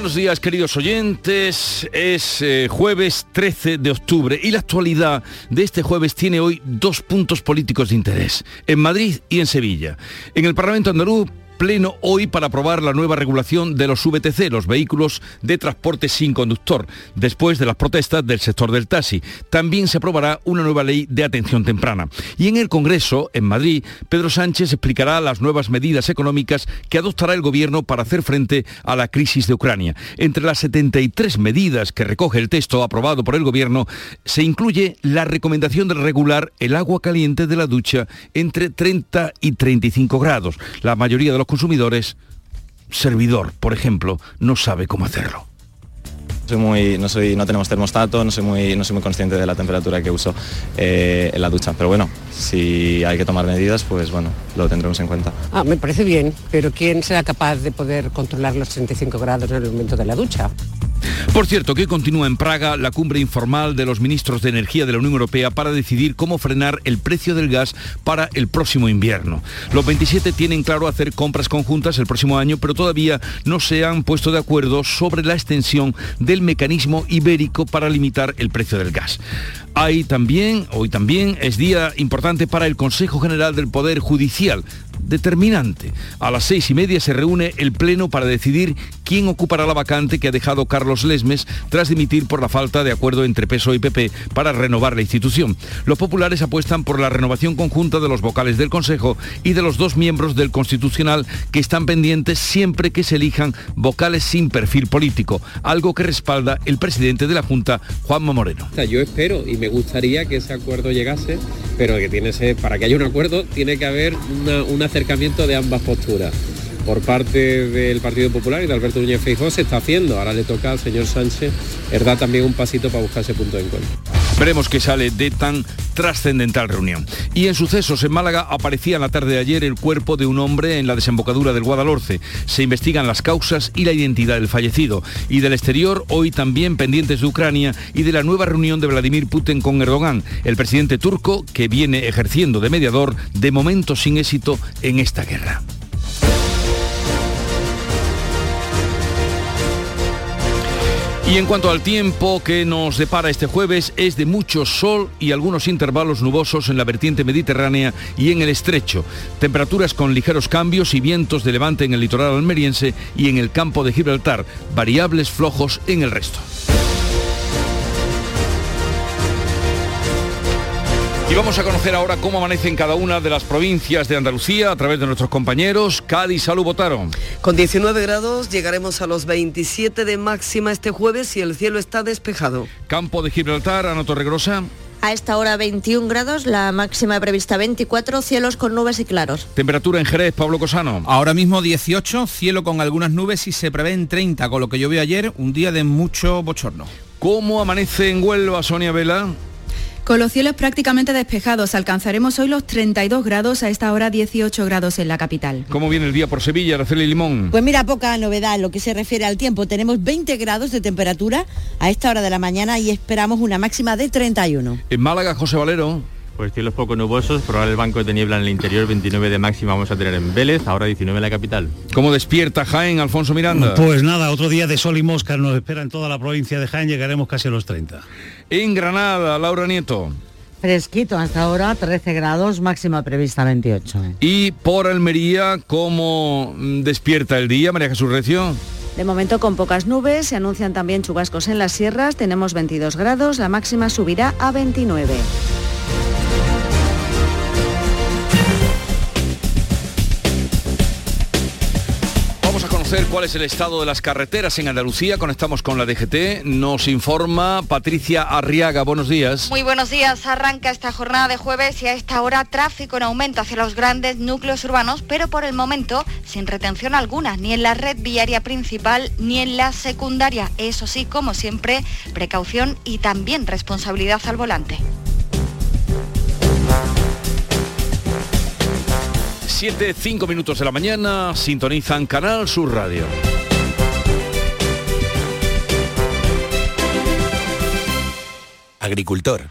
Buenos días queridos oyentes, es eh, jueves 13 de octubre y la actualidad de este jueves tiene hoy dos puntos políticos de interés, en Madrid y en Sevilla. En el Parlamento andaluz pleno hoy para aprobar la nueva regulación de los VTC, los vehículos de transporte sin conductor, después de las protestas del sector del taxi. También se aprobará una nueva ley de atención temprana. Y en el Congreso, en Madrid, Pedro Sánchez explicará las nuevas medidas económicas que adoptará el Gobierno para hacer frente a la crisis de Ucrania. Entre las 73 medidas que recoge el texto aprobado por el Gobierno, se incluye la recomendación de regular el agua caliente de la ducha entre 30 y 35 grados. La mayoría de los consumidores, servidor, por ejemplo, no sabe cómo hacerlo. Soy muy, no, soy, no tenemos termostato, no soy, muy, no soy muy consciente de la temperatura que uso eh, en la ducha. Pero bueno, si hay que tomar medidas, pues bueno, lo tendremos en cuenta. Ah, me parece bien, pero ¿quién será capaz de poder controlar los 35 grados en el momento de la ducha? Por cierto, que continúa en Praga la cumbre informal de los ministros de Energía de la Unión Europea para decidir cómo frenar el precio del gas para el próximo invierno. Los 27 tienen claro hacer compras conjuntas el próximo año, pero todavía no se han puesto de acuerdo sobre la extensión del mecanismo ibérico para limitar el precio del gas. Hay también, hoy también, es día importante para el Consejo General del Poder Judicial determinante. A las seis y media se reúne el Pleno para decidir quién ocupará la vacante que ha dejado Carlos Lesmes tras dimitir por la falta de acuerdo entre PSOE y PP para renovar la institución. Los populares apuestan por la renovación conjunta de los vocales del Consejo y de los dos miembros del Constitucional que están pendientes siempre que se elijan vocales sin perfil político, algo que respalda el presidente de la Junta, Juanma Moreno. Yo espero y me gustaría que ese acuerdo llegase, pero que tiene para que haya un acuerdo tiene que haber una, una acercamiento de ambas posturas. Por parte del Partido Popular y de Alberto Núñez Feijóo se está haciendo. Ahora le toca al señor Sánchez dar también un pasito para buscar ese punto de encuentro. Veremos qué sale de tan trascendental reunión. Y en sucesos, en Málaga aparecía en la tarde de ayer el cuerpo de un hombre en la desembocadura del Guadalhorce. Se investigan las causas y la identidad del fallecido. Y del exterior, hoy también pendientes de Ucrania y de la nueva reunión de Vladimir Putin con Erdogan, el presidente turco que viene ejerciendo de mediador, de momento sin éxito, en esta guerra. Y en cuanto al tiempo que nos depara este jueves, es de mucho sol y algunos intervalos nubosos en la vertiente mediterránea y en el estrecho. Temperaturas con ligeros cambios y vientos de levante en el litoral almeriense y en el campo de Gibraltar, variables flojos en el resto. Y vamos a conocer ahora cómo amanece en cada una de las provincias de Andalucía a través de nuestros compañeros. Cádiz, salud, votaron. Con 19 grados llegaremos a los 27 de máxima este jueves y el cielo está despejado. Campo de Gibraltar, Ana Torregrosa. A esta hora 21 grados, la máxima prevista 24, cielos con nubes y claros. Temperatura en Jerez, Pablo Cosano. Ahora mismo 18, cielo con algunas nubes y se prevé en 30, con lo que llovió ayer, un día de mucho bochorno. ¿Cómo amanece en Huelva, Sonia Vela? Con los cielos prácticamente despejados, alcanzaremos hoy los 32 grados, a esta hora 18 grados en la capital. ¿Cómo viene el día por Sevilla, Araceli Limón? Pues mira, poca novedad en lo que se refiere al tiempo. Tenemos 20 grados de temperatura a esta hora de la mañana y esperamos una máxima de 31. En Málaga, José Valero. Pues cielos poco nubosos, probable el banco de niebla en el interior, 29 de máxima vamos a tener en Vélez, ahora 19 en la capital. ¿Cómo despierta Jaén, Alfonso Miranda? Pues nada, otro día de sol y moscas nos espera en toda la provincia de Jaén, llegaremos casi a los 30. En Granada, Laura Nieto. Fresquito hasta ahora, 13 grados, máxima prevista 28. Y por Almería, ¿cómo despierta el día, María Jesús Recio? De momento con pocas nubes, se anuncian también chubascos en las sierras, tenemos 22 grados, la máxima subirá a 29. Cuál es el estado de las carreteras en Andalucía. Conectamos con la DGT. Nos informa Patricia Arriaga. Buenos días. Muy buenos días. Arranca esta jornada de jueves y a esta hora tráfico en aumento hacia los grandes núcleos urbanos, pero por el momento sin retención alguna, ni en la red viaria principal ni en la secundaria. Eso sí, como siempre, precaución y también responsabilidad al volante. 7, 5 minutos de la mañana, sintonizan Canal Sur Radio. Agricultor,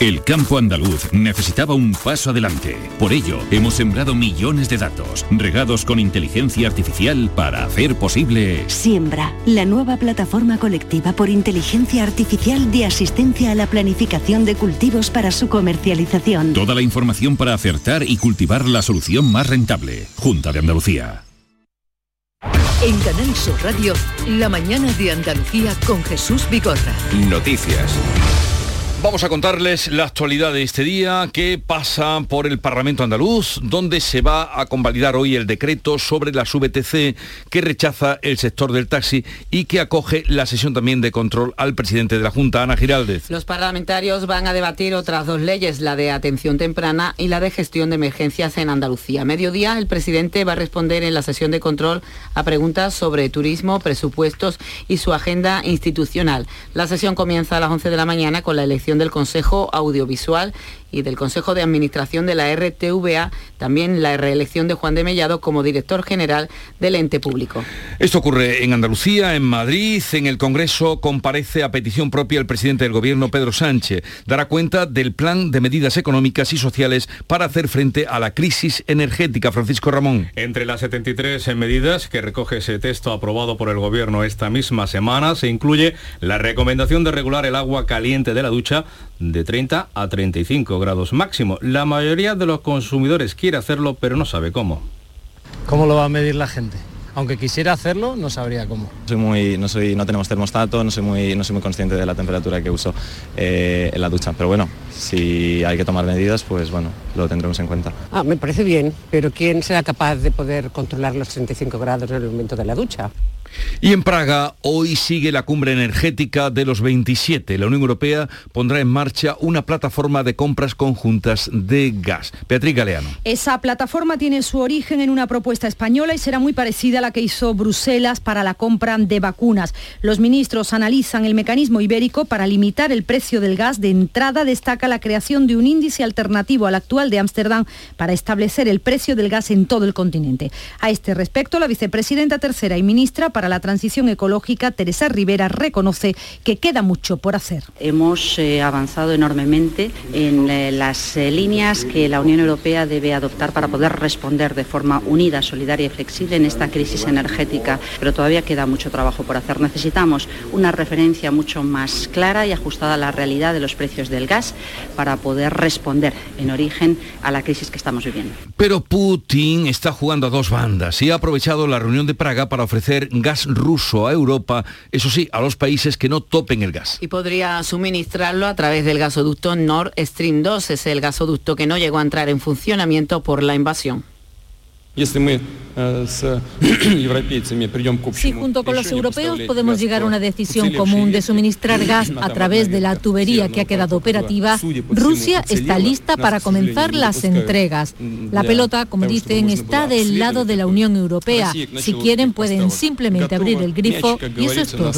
El campo andaluz necesitaba un paso adelante. Por ello, hemos sembrado millones de datos, regados con inteligencia artificial para hacer posible... Siembra, la nueva plataforma colectiva por inteligencia artificial de asistencia a la planificación de cultivos para su comercialización. Toda la información para acertar y cultivar la solución más rentable. Junta de Andalucía. En Canal Sur Radio, la mañana de Andalucía con Jesús Vigorra. Noticias. Vamos a contarles la actualidad de este día, qué pasa por el Parlamento andaluz, donde se va a convalidar hoy el decreto sobre las VTC que rechaza el sector del taxi y que acoge la sesión también de control al presidente de la Junta, Ana Giraldez. Los parlamentarios van a debatir otras dos leyes, la de atención temprana y la de gestión de emergencias en Andalucía. A mediodía, el presidente va a responder en la sesión de control a preguntas sobre turismo, presupuestos y su agenda institucional. La sesión comienza a las 11 de la mañana con la elección del Consejo Audiovisual y del Consejo de Administración de la RTVA, también la reelección de Juan de Mellado como director general del ente público. Esto ocurre en Andalucía, en Madrid, en el Congreso comparece a petición propia el presidente del Gobierno, Pedro Sánchez. Dará cuenta del plan de medidas económicas y sociales para hacer frente a la crisis energética. Francisco Ramón. Entre las 73 medidas que recoge ese texto aprobado por el Gobierno esta misma semana, se incluye la recomendación de regular el agua caliente de la ducha de 30 a 35 grados máximo. La mayoría de los consumidores quiere hacerlo, pero no sabe cómo. ¿Cómo lo va a medir la gente? Aunque quisiera hacerlo, no sabría cómo. Soy muy, no, soy, no tenemos termostato, no soy, muy, no soy muy consciente de la temperatura que uso eh, en la ducha. Pero bueno, si hay que tomar medidas, pues bueno, lo tendremos en cuenta. Ah, me parece bien, pero ¿quién será capaz de poder controlar los 35 grados en el momento de la ducha? Y en Praga hoy sigue la cumbre energética de los 27. La Unión Europea pondrá en marcha una plataforma de compras conjuntas de gas. Beatriz Galeano. Esa plataforma tiene su origen en una propuesta española y será muy parecida a la que hizo Bruselas para la compra de vacunas. Los ministros analizan el mecanismo ibérico para limitar el precio del gas. De entrada destaca la creación de un índice alternativo al actual de Ámsterdam para establecer el precio del gas en todo el continente. A este respecto, la vicepresidenta tercera y ministra para la transición ecológica, Teresa Rivera, reconoce que queda mucho por hacer. Hemos eh, avanzado enormemente en eh, las eh, líneas que la Unión Europea debe adoptar para poder responder de forma unida, solidaria y flexible en esta crisis energética, pero todavía queda mucho trabajo por hacer. Necesitamos una referencia mucho más clara y ajustada a la realidad de los precios del gas para poder responder en origen a la crisis que estamos viviendo. Pero Putin está jugando a dos bandas y ha aprovechado la reunión de Praga para ofrecer gas ruso a Europa, eso sí, a los países que no topen el gas. Y podría suministrarlo a través del gasoducto Nord Stream 2, es el gasoducto que no llegó a entrar en funcionamiento por la invasión. Si junto con los europeos podemos llegar a una decisión común de suministrar gas a través de la tubería que ha quedado operativa, Rusia está lista para comenzar las entregas. La pelota, como dicen, está del lado de la Unión Europea. Si quieren pueden simplemente abrir el grifo y eso es todo.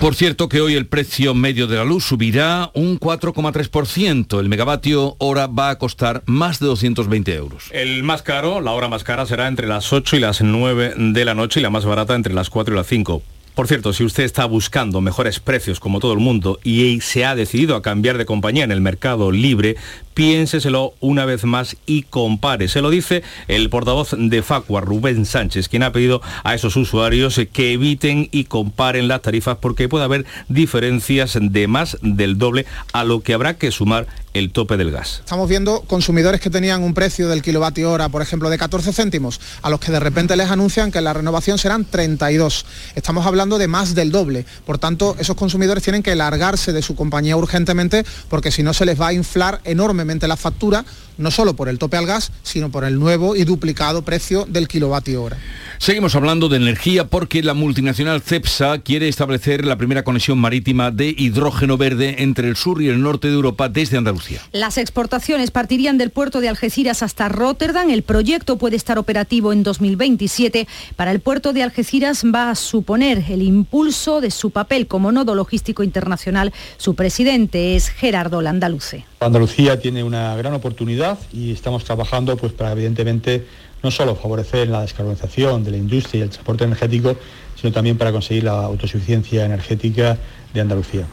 Por cierto que hoy el precio medio de la luz subirá un 4,3%. El megavatio hora va a costar más de 220 euros. El más caro, la hora más cara será entre las 8 y las 9 de la noche y la más barata entre las 4 y las 5. Por cierto, si usted está buscando mejores precios como todo el mundo y se ha decidido a cambiar de compañía en el mercado libre, piénseselo una vez más y compare. Se lo dice el portavoz de Facua, Rubén Sánchez, quien ha pedido a esos usuarios que eviten y comparen las tarifas porque puede haber diferencias de más del doble a lo que habrá que sumar el tope del gas. Estamos viendo consumidores que tenían un precio del kilovatio hora, por ejemplo, de 14 céntimos, a los que de repente les anuncian que la renovación serán 32. Estamos hablando de más del doble. Por tanto, esos consumidores tienen que largarse de su compañía urgentemente porque si no se les va a inflar enormemente la factura, no solo por el tope al gas, sino por el nuevo y duplicado precio del kilovatio hora. Seguimos hablando de energía porque la multinacional CEPSA quiere establecer la primera conexión marítima de hidrógeno verde entre el sur y el norte de Europa desde Andalucía. Las exportaciones partirían del puerto de Algeciras hasta Rotterdam. El proyecto puede estar operativo en 2027. Para el puerto de Algeciras va a suponer el impulso de su papel como nodo logístico internacional. Su presidente es Gerardo Landaluce. Andalucía tiene una gran oportunidad y estamos trabajando pues, para evidentemente no solo favorecer la descarbonización de la industria y el transporte energético, sino también para conseguir la autosuficiencia energética de Andalucía.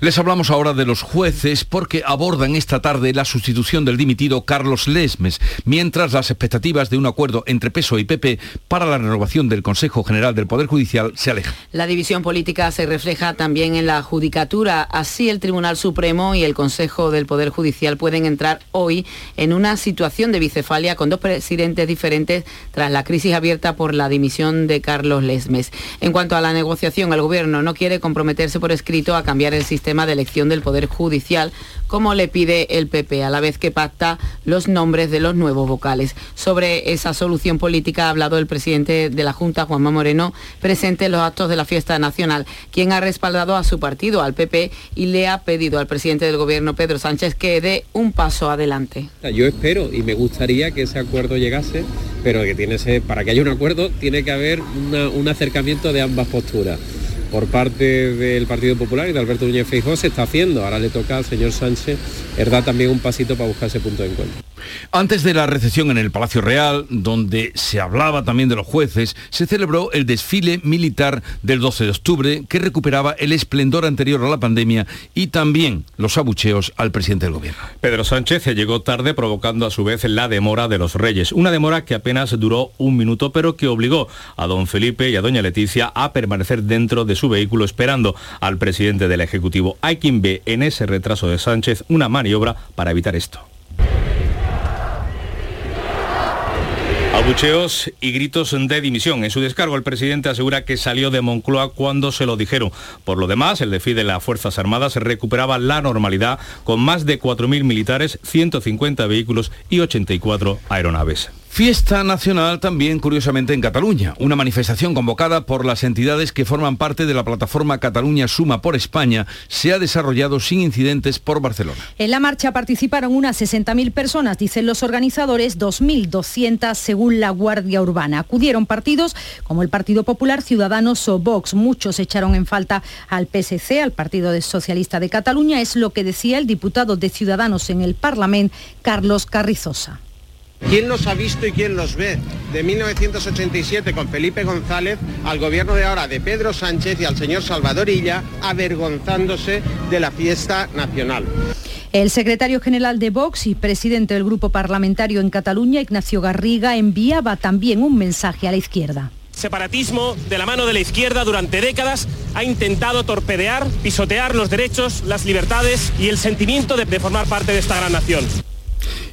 Les hablamos ahora de los jueces porque abordan esta tarde la sustitución del dimitido Carlos Lesmes, mientras las expectativas de un acuerdo entre PSO e y PP para la renovación del Consejo General del Poder Judicial se alejan. La división política se refleja también en la judicatura. Así el Tribunal Supremo y el Consejo del Poder Judicial pueden entrar hoy en una situación de bicefalia con dos presidentes diferentes tras la crisis abierta por la dimisión de Carlos Lesmes. En cuanto a la negociación, el Gobierno no quiere comprometerse por escrito a cambiar el sistema de elección del Poder Judicial, como le pide el PP, a la vez que pacta los nombres de los nuevos vocales. Sobre esa solución política ha hablado el presidente de la Junta, Juanma Moreno, presente en los actos de la fiesta nacional, quien ha respaldado a su partido, al PP, y le ha pedido al presidente del Gobierno, Pedro Sánchez, que dé un paso adelante. Yo espero y me gustaría que ese acuerdo llegase, pero que tiene para que haya un acuerdo tiene que haber un acercamiento de ambas posturas por parte del Partido Popular y de Alberto Núñez Feijóo se está haciendo. Ahora le toca al señor Sánchez dar también un pasito para buscar ese punto de encuentro. Antes de la recepción en el Palacio Real, donde se hablaba también de los jueces, se celebró el desfile militar del 12 de octubre que recuperaba el esplendor anterior a la pandemia y también los abucheos al presidente del gobierno. Pedro Sánchez llegó tarde provocando a su vez la demora de los reyes, una demora que apenas duró un minuto pero que obligó a don Felipe y a doña Leticia a permanecer dentro de su vehículo esperando al presidente del Ejecutivo. Hay quien ve en ese retraso de Sánchez una maniobra para evitar esto. Abucheos y gritos de dimisión. En su descargo, el presidente asegura que salió de Moncloa cuando se lo dijeron. Por lo demás, el desfile de las Fuerzas Armadas recuperaba la normalidad con más de 4.000 militares, 150 vehículos y 84 aeronaves. Fiesta nacional también, curiosamente, en Cataluña. Una manifestación convocada por las entidades que forman parte de la plataforma Cataluña Suma por España se ha desarrollado sin incidentes por Barcelona. En la marcha participaron unas 60.000 personas, dicen los organizadores, 2.200 según la Guardia Urbana. Acudieron partidos como el Partido Popular, Ciudadanos o Vox. Muchos echaron en falta al PSC, al Partido Socialista de Cataluña. Es lo que decía el diputado de Ciudadanos en el Parlamento, Carlos Carrizosa. ¿Quién los ha visto y quién los ve? De 1987 con Felipe González al gobierno de ahora de Pedro Sánchez y al señor Salvador Illa avergonzándose de la fiesta nacional. El secretario general de Vox y presidente del grupo parlamentario en Cataluña, Ignacio Garriga, enviaba también un mensaje a la izquierda separatismo de la mano de la izquierda durante décadas ha intentado torpedear, pisotear los derechos, las libertades y el sentimiento de, formar parte de esta gran nación.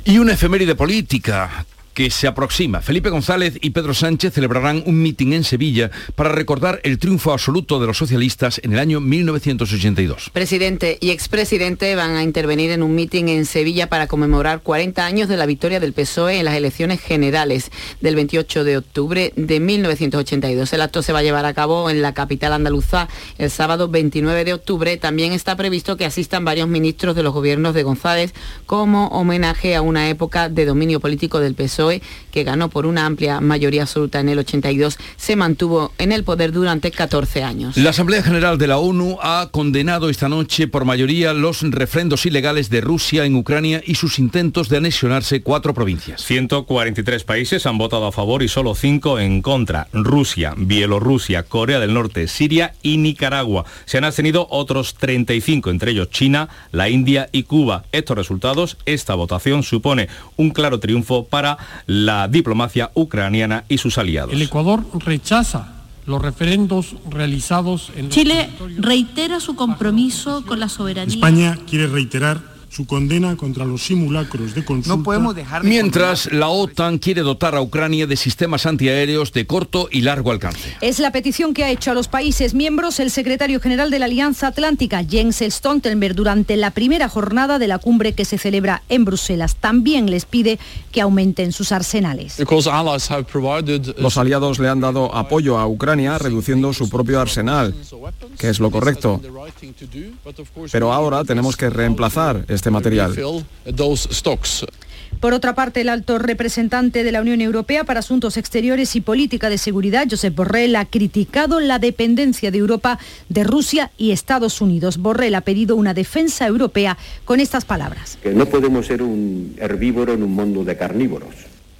Y una efeméride política que se aproxima. Felipe González y Pedro Sánchez celebrarán un mitin en Sevilla para recordar el triunfo absoluto de los socialistas en el año 1982. Presidente y expresidente van a intervenir en un mitin en Sevilla para conmemorar 40 años de la victoria del PSOE en las elecciones generales del 28 de octubre de 1982. El acto se va a llevar a cabo en la capital andaluza el sábado 29 de octubre. También está previsto que asistan varios ministros de los gobiernos de González como homenaje a una época de dominio político del PSOE PSOE, que ganó por una amplia mayoría absoluta en el 82, se mantuvo en el poder durante 14 años. La Asamblea General de la ONU ha condenado esta noche por mayoría los refrendos ilegales de Rusia en Ucrania y sus intentos de anexionarse cuatro provincias. 143 países han votado a favor y solo cinco en contra. Rusia, Bielorrusia, Corea del Norte, Siria y Nicaragua. Se han abstenido otros 35, entre ellos China, la India y Cuba. Estos resultados, esta votación supone un claro triunfo para la diplomacia ucraniana y sus aliados. El Ecuador rechaza los referendos realizados en Chile reitera su compromiso con la soberanía. España quiere reiterar su condena contra los simulacros de consulta. No podemos dejar Mientras la OTAN quiere dotar a Ucrania de sistemas antiaéreos de corto y largo alcance. Es la petición que ha hecho a los países miembros el secretario general de la Alianza Atlántica, Jens Stoltenberg, durante la primera jornada de la cumbre que se celebra en Bruselas. También les pide que aumenten sus arsenales. Los aliados le han dado apoyo a Ucrania reduciendo su propio arsenal, que es lo correcto. Pero ahora tenemos que reemplazar este material. Por otra parte, el alto representante de la Unión Europea para Asuntos Exteriores y Política de Seguridad, Josep Borrell, ha criticado la dependencia de Europa de Rusia y Estados Unidos. Borrell ha pedido una defensa europea con estas palabras. Que no podemos ser un herbívoro en un mundo de carnívoros,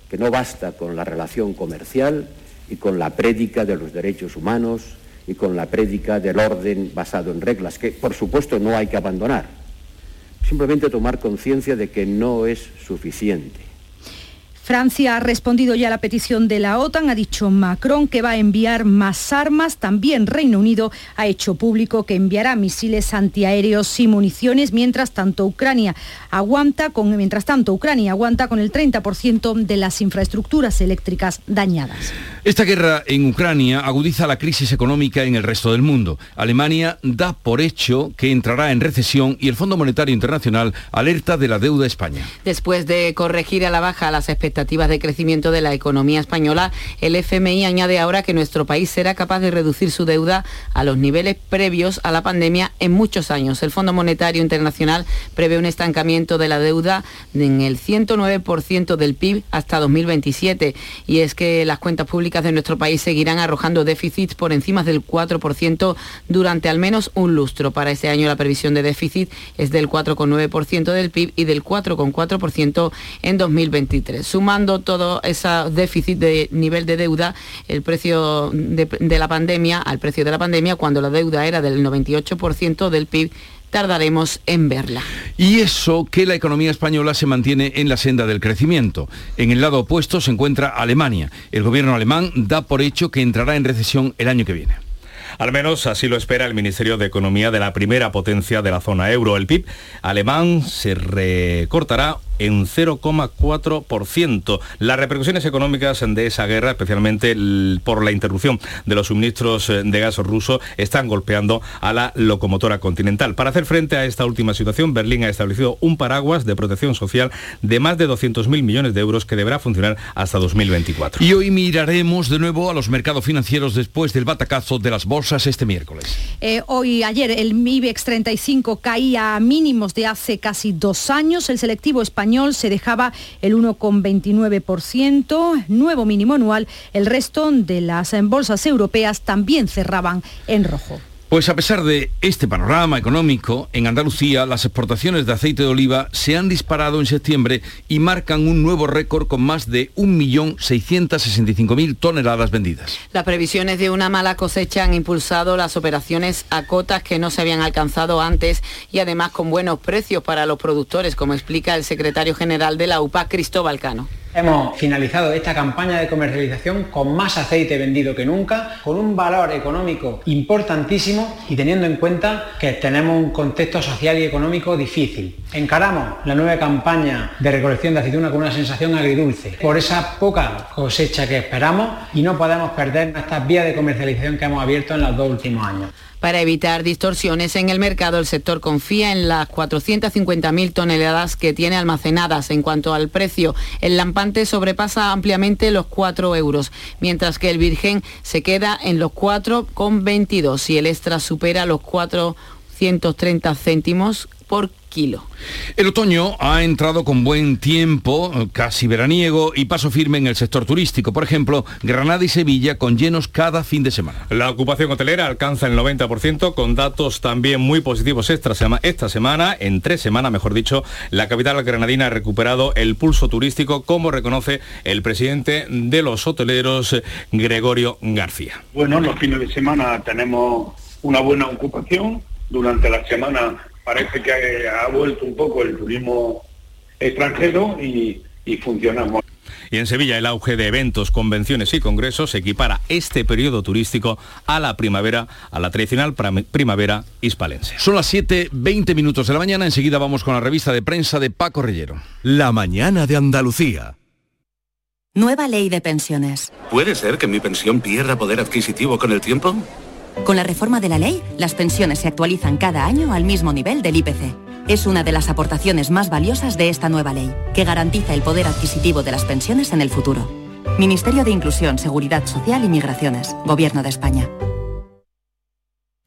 que no basta con la relación comercial y con la prédica de los derechos humanos y con la prédica del orden basado en reglas, que por supuesto no hay que abandonar simplemente tomar conciencia de que no es suficiente. Francia ha respondido ya a la petición de la OTAN, ha dicho Macron que va a enviar más armas. También Reino Unido ha hecho público que enviará misiles antiaéreos y municiones, mientras tanto Ucrania aguanta con, mientras tanto Ucrania aguanta con el 30% de las infraestructuras eléctricas dañadas. Esta guerra en Ucrania agudiza la crisis económica en el resto del mundo. Alemania da por hecho que entrará en recesión y el Fondo Monetario Internacional alerta de la deuda de España. Después de corregir a la baja las expectativas de crecimiento de la economía española, el FMI añade ahora que nuestro país será capaz de reducir su deuda a los niveles previos a la pandemia en muchos años. El Fondo Monetario Internacional prevé un estancamiento de la deuda en el 109% del PIB hasta 2027 y es que las cuentas públicas de nuestro país seguirán arrojando déficits por encima del 4% durante al menos un lustro. Para este año la previsión de déficit es del 4,9% del PIB y del 4,4% en 2023 sumando todo ese déficit de nivel de deuda, el precio de, la pandemia, al precio de la pandemia, cuando la deuda era del 98% del PIB, tardaremos en verla. Y eso que la economía española se mantiene en la senda del crecimiento. En el lado opuesto se encuentra Alemania. El gobierno alemán da por hecho que entrará en recesión el año que viene. Al menos así lo espera el Ministerio de Economía de la primera potencia de la zona euro. El PIB alemán se recortará en 0,4%. Las repercusiones económicas de esa guerra, especialmente por la interrupción de los suministros eh, de gas ruso, están golpeando a la locomotora continental. Para hacer frente a esta última situación, Berlín ha establecido un paraguas de protección social de más de 200.000 millones de euros que deberá funcionar hasta 2024. Y hoy miraremos de nuevo a los mercados financieros después del batacazo de las bolsas este miércoles. Eh, hoy, ayer, el IBEX 35 caía a mínimos de hace casi dos años. El selectivo español se dejaba el 1,29%, nuevo mínimo anual. El resto de las bolsas europeas también cerraban en rojo. Pues a pesar de este panorama económico, en Andalucía las exportaciones de aceite de oliva se han disparado en septiembre y marcan un nuevo récord con más de 1.665.000 toneladas vendidas. Las previsiones de una mala cosecha han impulsado las operaciones a cotas que no se habían alcanzado antes y además con buenos precios para los productores, como explica el secretario general de la UPA, Cristóbal Cano. Hemos finalizado esta campaña de comercialización con más aceite vendido que nunca, con un valor económico importantísimo y teniendo en cuenta que tenemos un contexto social y económico difícil. Encaramos la nueva campaña de recolección de aceituna con una sensación agridulce por esa poca cosecha que esperamos y no podemos perder estas vías de comercialización que hemos abierto en los dos últimos años. Para evitar distorsiones en el mercado, el sector confía en las 450.000 toneladas que tiene almacenadas. En cuanto al precio, el lampante sobrepasa ampliamente los 4 euros, mientras que el virgen se queda en los 4,22 y el extra supera los 430 céntimos por kilo. El otoño ha entrado con buen tiempo, casi veraniego, y paso firme en el sector turístico. Por ejemplo, Granada y Sevilla con llenos cada fin de semana. La ocupación hotelera alcanza el 90% con datos también muy positivos esta, esta semana. En tres semanas, mejor dicho, la capital granadina ha recuperado el pulso turístico, como reconoce el presidente de los hoteleros, Gregorio García. Bueno, los fines de semana tenemos una buena ocupación. Durante la semana parece que ha vuelto un poco el turismo extranjero y, funcionamos. Y en Sevilla el auge de eventos, convenciones y congresos equipara este periodo turístico a la primavera, a la tradicional primavera hispalense. Son las 7.20 minutos de la mañana, enseguida vamos con la revista de prensa de Paco Rellero. La mañana de Andalucía. Nueva ley de pensiones. ¿Puede ser que mi pensión pierda poder adquisitivo con el tiempo? Con la reforma de la ley, las pensiones se actualizan cada año al mismo nivel del IPC. Es una de las aportaciones más valiosas de esta nueva ley, que garantiza el poder adquisitivo de las pensiones en el futuro. Ministerio de Inclusión, Seguridad Social y Migraciones, Gobierno de España.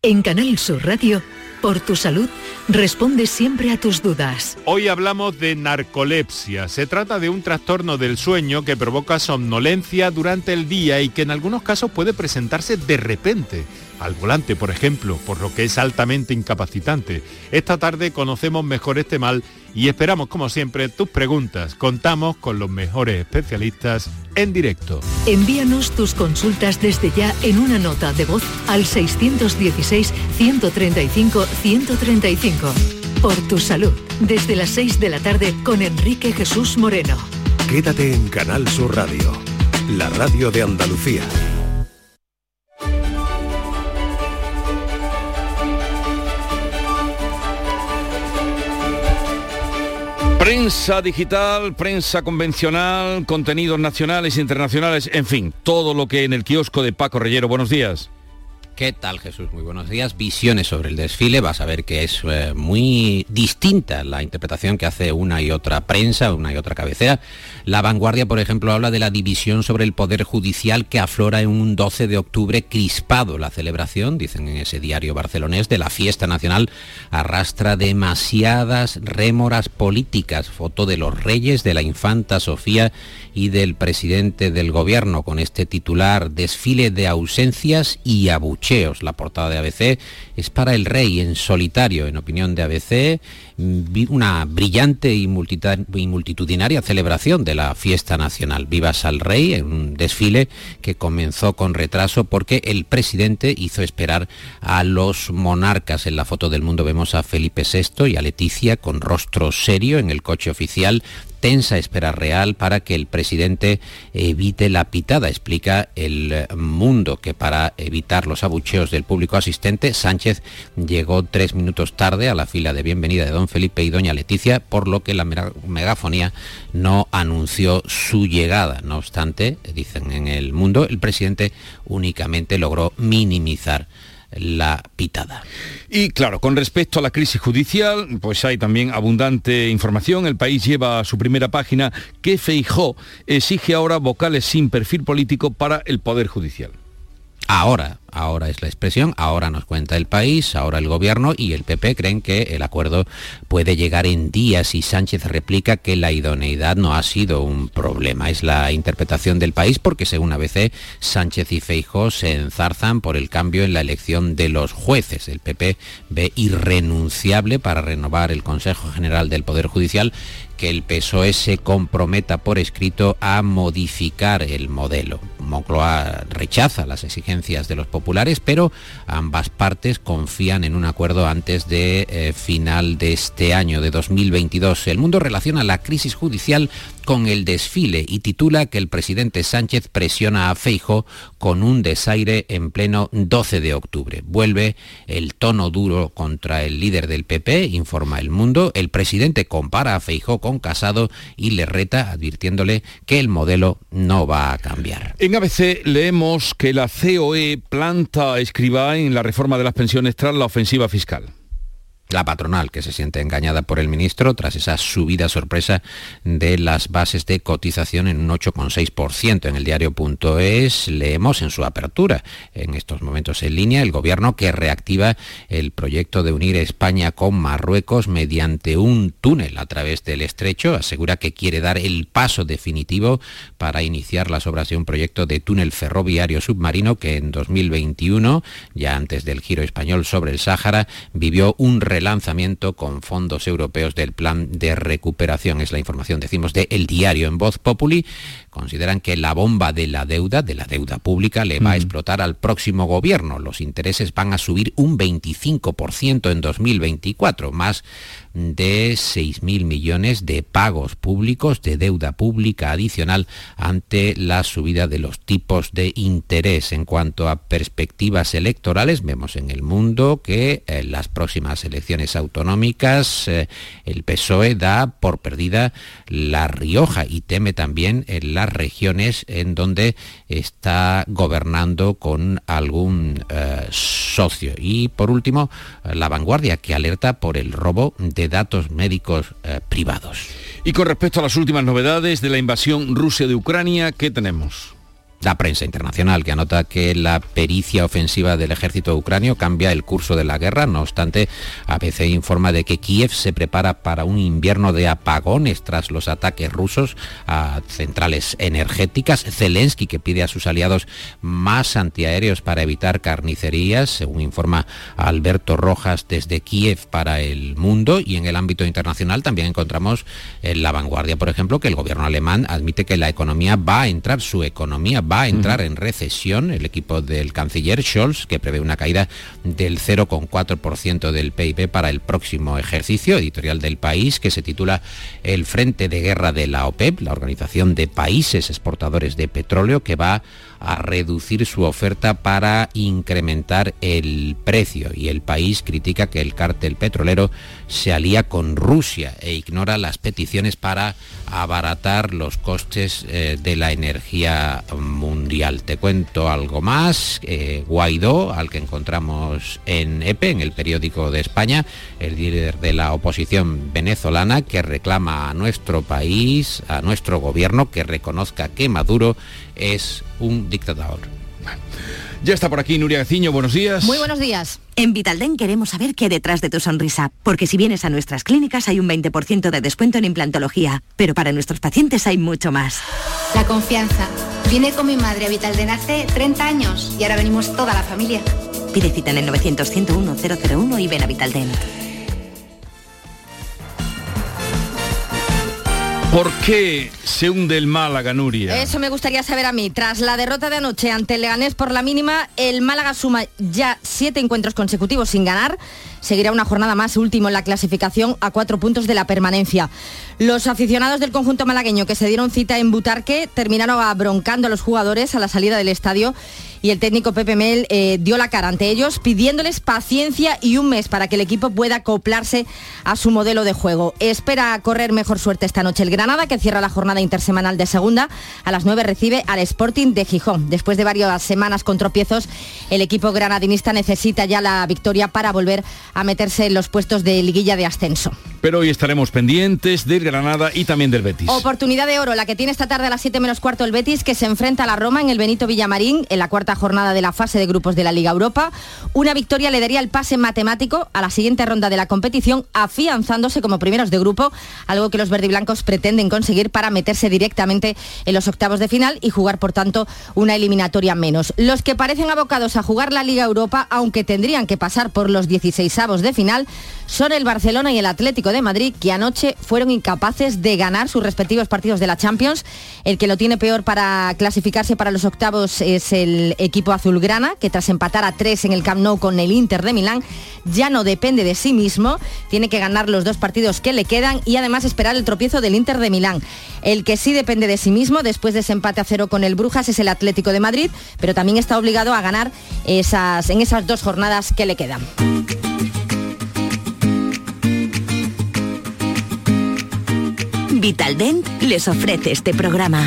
En Canal Sur Radio, por tu salud, responde siempre a tus dudas. Hoy hablamos de narcolepsia. Se trata de un trastorno del sueño que provoca somnolencia durante el día y que en algunos casos puede presentarse de repente al volante, por ejemplo, por lo que es altamente incapacitante. Esta tarde conocemos mejor este mal y esperamos, como siempre, tus preguntas. Contamos con los mejores especialistas en directo. Envíanos tus consultas desde ya en una nota de voz al 616-135-135. Por tu salud, desde las 6 de la tarde con Enrique Jesús Moreno. Quédate en Canal Sur Radio, la radio de Andalucía. Prensa digital, prensa convencional, contenidos nacionales internacionales, en fin, todo lo que en el kiosco de Paco Reyero. Buenos días. ¿Qué tal Jesús? Muy buenos días. Visiones sobre el desfile. Vas a ver que es eh, muy distinta la interpretación que hace una y otra prensa, una y otra cabecera. La vanguardia, por ejemplo, habla de la división sobre el Poder Judicial que aflora en un 12 de octubre crispado. La celebración, dicen en ese diario barcelonés, de la fiesta nacional arrastra demasiadas rémoras políticas. Foto de los reyes, de la infanta Sofía y del presidente del gobierno con este titular, desfile de ausencias y la portada de ABC es para el rey en solitario, en opinión de ABC, una brillante y multitudinaria celebración de la fiesta nacional. Vivas al rey en un desfile que comenzó con retraso porque el presidente hizo esperar a los monarcas. En la foto del mundo vemos a Felipe VI y a Leticia con rostro serio en el coche oficial tensa espera real para que el presidente evite la pitada, explica el mundo que para evitar los abucheos del público asistente, Sánchez llegó tres minutos tarde a la fila de bienvenida de don Felipe y doña Leticia, por lo que la megafonía no anunció su llegada. No obstante, dicen en el mundo, el presidente únicamente logró minimizar la pitada. Y claro, con respecto a la crisis judicial, pues hay también abundante información. El país lleva a su primera página que Feijó exige ahora vocales sin perfil político para el Poder Judicial. Ahora, ahora es la expresión, ahora nos cuenta el país, ahora el gobierno y el PP creen que el acuerdo puede llegar en días y Sánchez replica que la idoneidad no ha sido un problema. Es la interpretación del país porque según ABC, Sánchez y Feijóo se enzarzan por el cambio en la elección de los jueces. El PP ve irrenunciable para renovar el Consejo General del Poder Judicial que el PSOE se comprometa por escrito a modificar el modelo. Moncloa rechaza las exigencias de los pero ambas partes confían en un acuerdo antes de eh, final de este año, de 2022. El mundo relaciona la crisis judicial con el desfile y titula que el presidente Sánchez presiona a Feijo con un desaire en pleno 12 de octubre. Vuelve el tono duro contra el líder del PP, informa El Mundo. El presidente compara a Feijo con Casado y le reta advirtiéndole que el modelo no va a cambiar. En ABC leemos que la COE planta escriba en la reforma de las pensiones tras la ofensiva fiscal. La patronal que se siente engañada por el ministro tras esa subida sorpresa de las bases de cotización en un 8,6%. En el diario.es leemos en su apertura, en estos momentos en línea, el gobierno que reactiva el proyecto de unir España con Marruecos mediante un túnel a través del estrecho. Asegura que quiere dar el paso definitivo para iniciar las obras de un proyecto de túnel ferroviario submarino que en 2021, ya antes del giro español sobre el Sáhara, vivió un lanzamiento con fondos europeos del plan de recuperación. Es la información, decimos, de El Diario en Voz Populi. Consideran que la bomba de la deuda, de la deuda pública, le va a explotar al próximo gobierno. Los intereses van a subir un 25% en 2024, más de 6.000 millones de pagos públicos de deuda pública adicional ante la subida de los tipos de interés. En cuanto a perspectivas electorales, vemos en el mundo que en eh, las próximas elecciones autonómicas eh, el PSOE da por perdida La Rioja y teme también en las regiones en donde está gobernando con algún eh, socio. Y por último, la vanguardia que alerta por el robo de datos médicos eh, privados. Y con respecto a las últimas novedades de la invasión Rusia de Ucrania, ¿qué tenemos? La prensa internacional, que anota que la pericia ofensiva del ejército ucranio cambia el curso de la guerra. No obstante, ABC informa de que Kiev se prepara para un invierno de apagones tras los ataques rusos a centrales energéticas. Zelensky, que pide a sus aliados más antiaéreos para evitar carnicerías, según informa Alberto Rojas desde Kiev para el mundo. Y en el ámbito internacional también encontramos en la vanguardia, por ejemplo, que el gobierno alemán admite que la economía va a entrar, su economía va a entrar en recesión. El equipo del canciller Scholz, que prevé una caída del 0,4% del PIB para el próximo ejercicio, editorial del país, que se titula El Frente de Guerra de la OPEP, la Organización de Países Exportadores de Petróleo, que va a reducir su oferta para incrementar el precio y el país critica que el cártel petrolero se alía con Rusia e ignora las peticiones para abaratar los costes eh, de la energía mundial. Te cuento algo más. Eh, Guaidó, al que encontramos en EPE, en el periódico de España, el líder de la oposición venezolana, que reclama a nuestro país, a nuestro gobierno, que reconozca que Maduro es un dictador. Ya está por aquí Nuria Gaciño, buenos días. Muy buenos días. En Vitalden queremos saber qué detrás de tu sonrisa, porque si vienes a nuestras clínicas hay un 20% de descuento en implantología, pero para nuestros pacientes hay mucho más. La confianza. Vine con mi madre a Vitalden hace 30 años y ahora venimos toda la familia. Pide cita en el 900 101 001 y ven a Vitalden. ¿Por qué se hunde el Málaga, Nuria? Eso me gustaría saber a mí. Tras la derrota de anoche ante el Leganés por la mínima, el Málaga suma ya siete encuentros consecutivos sin ganar. Seguirá una jornada más último en la clasificación a cuatro puntos de la permanencia. Los aficionados del conjunto malagueño que se dieron cita en Butarque terminaron abroncando a los jugadores a la salida del estadio y el técnico Pepe Mel eh, dio la cara ante ellos pidiéndoles paciencia y un mes para que el equipo pueda acoplarse a su modelo de juego. Espera correr mejor suerte esta noche el Granada, que cierra la jornada intersemanal de segunda. A las 9 recibe al Sporting de Gijón. Después de varias semanas con tropiezos, el equipo granadinista necesita ya la victoria para volver a meterse en los puestos de liguilla de ascenso. Pero hoy estaremos pendientes del Granada y también del Betis. Oportunidad de oro, la que tiene esta tarde a las 7 menos cuarto el Betis, que se enfrenta a la Roma en el Benito Villamarín en la cuarta jornada de la fase de grupos de la Liga Europa. Una victoria le daría el pase matemático a la siguiente ronda de la competición, afianzándose como primeros de grupo, algo que los verdiblancos pretenden conseguir para meterse directamente en los octavos de final y jugar, por tanto, una eliminatoria menos. Los que parecen abocados a jugar la Liga Europa, aunque tendrían que pasar por los 16 avos de final, son el Barcelona y el Atlético de Madrid, que anoche fueron incapaces de ganar sus respectivos partidos de la Champions. El que lo tiene peor para clasificarse para los octavos es el equipo azulgrana, que tras empatar a tres en el Camp Nou con el Inter de Milán, ya no depende de sí mismo, tiene que ganar los dos partidos que le quedan y además esperar el tropiezo del Inter de Milán. El que sí depende de sí mismo después de ese empate a cero con el Brujas es el Atlético de Madrid, pero también está obligado a ganar esas, en esas dos jornadas que le quedan. Vitaldent les ofrece este programa.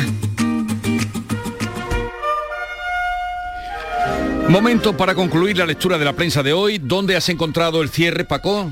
Momento para concluir la lectura de la prensa de hoy. ¿Dónde has encontrado el cierre, Paco?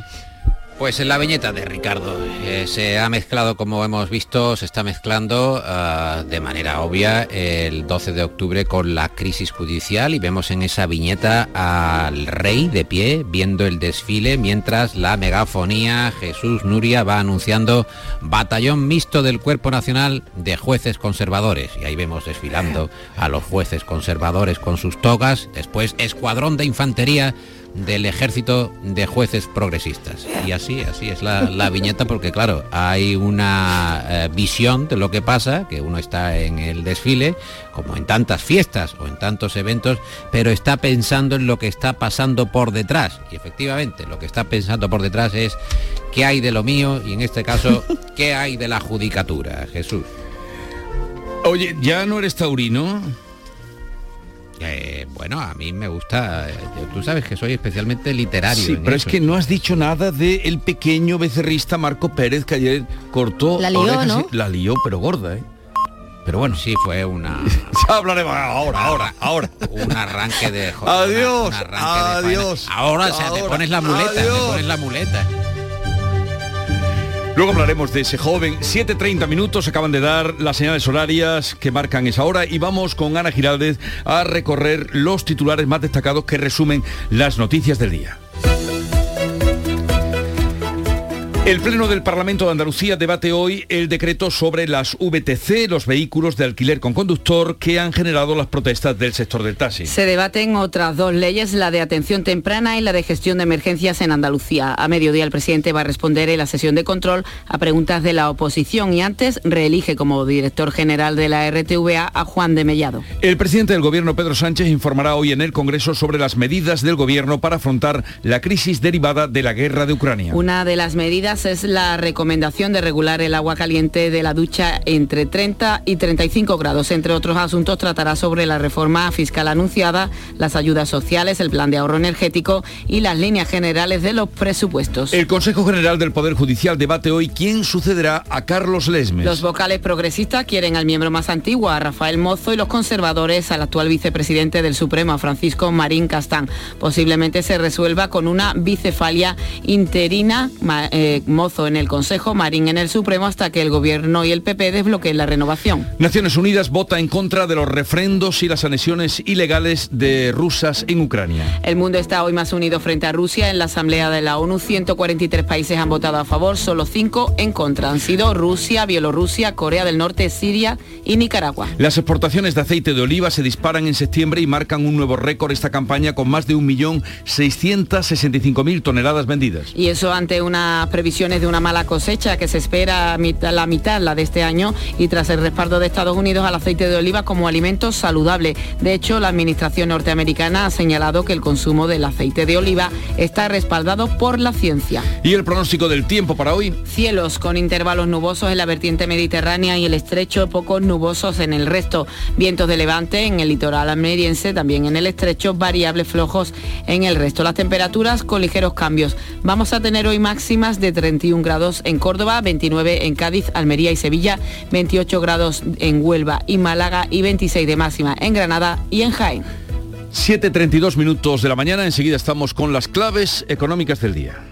Pues en la viñeta de Ricardo eh, se ha mezclado, como hemos visto, se está mezclando uh, de manera obvia el 12 de octubre con la crisis judicial y vemos en esa viñeta al rey de pie viendo el desfile mientras la megafonía Jesús Nuria va anunciando batallón mixto del Cuerpo Nacional de Jueces Conservadores. Y ahí vemos desfilando a los jueces conservadores con sus togas, después escuadrón de infantería del ejército de jueces progresistas. Y así, así es la, viñeta porque claro, hay una eh, visión de lo que pasa, que uno está en el desfile, como en tantas fiestas o en tantos eventos, pero está pensando en lo que está pasando por detrás. Y efectivamente, lo que está pensando por detrás es qué hay de lo mío y en este caso, qué hay de la judicatura, Jesús. Oye, ¿ya no eres taurino? Eh, bueno, a mí me gusta, eh, tú sabes que soy especialmente literario. Sí, pero es que no has dicho nada de el pequeño becerrista Marco Pérez que ayer cortó... La lió, ¿no? La lió, pero gorda, ¿eh? Pero bueno, sí fue una... ya hablaremos ahora, ahora, ahora. Un arranque de... adiós, adiós. ahora, o sea, te pones la muleta, te pones la muleta. Luego hablaremos de ese joven. 7.30 minutos acaban de dar las señales horarias que marcan esa hora y vamos con Ana Giraldez a recorrer los titulares más destacados que resumen las noticias del día. El Pleno del Parlamento de Andalucía debate hoy el decreto sobre las VTC, los vehículos de alquiler con conductor, que han generado las protestas del sector del taxi. Se debaten otras dos leyes, la de atención temprana y la de gestión de emergencias en Andalucía. A mediodía el presidente va a responder en la sesión de control a preguntas de la oposición y antes reelige como director general de la RTVA a Juan de Mellado. El presidente del Gobierno, Pedro Sánchez, informará hoy en el Congreso sobre las medidas del Gobierno para afrontar la crisis derivada de la guerra de Ucrania. Una de las medidas es la recomendación de regular el agua caliente de la ducha entre 30 y 35 grados. Entre otros asuntos tratará sobre la reforma fiscal anunciada, las ayudas sociales, el plan de ahorro energético y las líneas generales de los presupuestos. El Consejo General del Poder Judicial debate hoy quién sucederá a Carlos Lesmes. Los vocales progresistas quieren al miembro más antiguo, a Rafael Mozo, y los conservadores al actual vicepresidente del Supremo, a Francisco Marín Castán. Posiblemente se resuelva con una bicefalia interina eh, Mozo en el Consejo, Marín en el Supremo, hasta que el Gobierno y el PP desbloqueen la renovación. Naciones Unidas vota en contra de los refrendos y las anexiones ilegales de rusas en Ucrania. El mundo está hoy más unido frente a Rusia. En la Asamblea de la ONU, 143 países han votado a favor, solo 5 en contra. Han sido Rusia, Bielorrusia, Corea del Norte, Siria y Nicaragua. Las exportaciones de aceite de oliva se disparan en septiembre y marcan un nuevo récord esta campaña con más de 1.665.000 toneladas vendidas. Y eso ante una previsión de una mala cosecha que se espera la mitad, la de este año, y tras el respaldo de Estados Unidos al aceite de oliva como alimento saludable. De hecho, la Administración norteamericana ha señalado que el consumo del aceite de oliva está respaldado por la ciencia. ¿Y el pronóstico del tiempo para hoy? Cielos con intervalos nubosos en la vertiente mediterránea y el estrecho, pocos nubosos en el resto. Vientos de levante en el litoral almeriense, también en el estrecho, variables flojos en el resto. Las temperaturas con ligeros cambios. Vamos a tener hoy máximas de 31 grados en Córdoba, 29 en Cádiz, Almería y Sevilla, 28 grados en Huelva y Málaga y 26 de máxima en Granada y en Jaén. 7.32 minutos de la mañana, enseguida estamos con las claves económicas del día.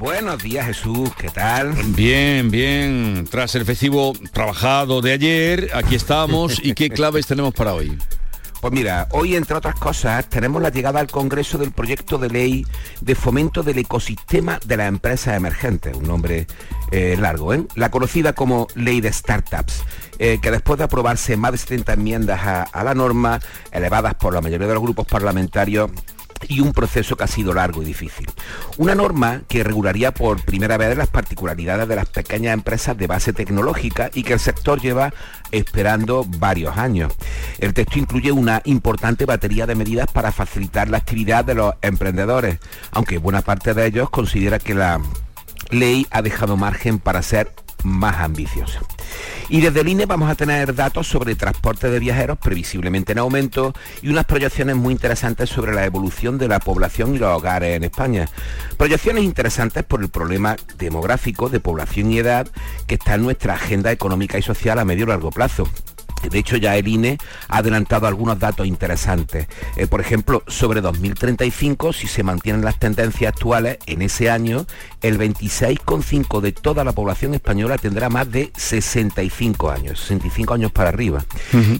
Buenos días Jesús, ¿qué tal? Bien, bien. Tras el festivo trabajado de ayer, aquí estamos. ¿Y qué claves tenemos para hoy? Pues mira, hoy entre otras cosas tenemos la llegada al Congreso del proyecto de ley de fomento del ecosistema de las empresas emergentes, un nombre eh, largo, ¿eh? La conocida como ley de startups, eh, que después de aprobarse más de 70 enmiendas a la norma, elevadas por la mayoría de los grupos parlamentarios, y un proceso que ha sido largo y difícil. Una norma que regularía por primera vez las particularidades de las pequeñas empresas de base tecnológica y que el sector lleva esperando varios años. El texto incluye una importante batería de medidas para facilitar la actividad de los emprendedores, aunque buena parte de ellos considera que la ley ha dejado margen para ser más ambiciosa. Y desde el INE vamos a tener datos sobre transporte de viajeros previsiblemente en aumento y unas proyecciones muy interesantes sobre la evolución de la población y los hogares en España. Proyecciones interesantes por el problema demográfico de población y edad que está en nuestra agenda económica y social a medio y largo plazo. De hecho, ya el INE ha adelantado algunos datos interesantes. Eh, por ejemplo, sobre 2035, si se mantienen las tendencias actuales, en ese año el 26,5 de toda la población española tendrá más de 65 años, 65 años para arriba.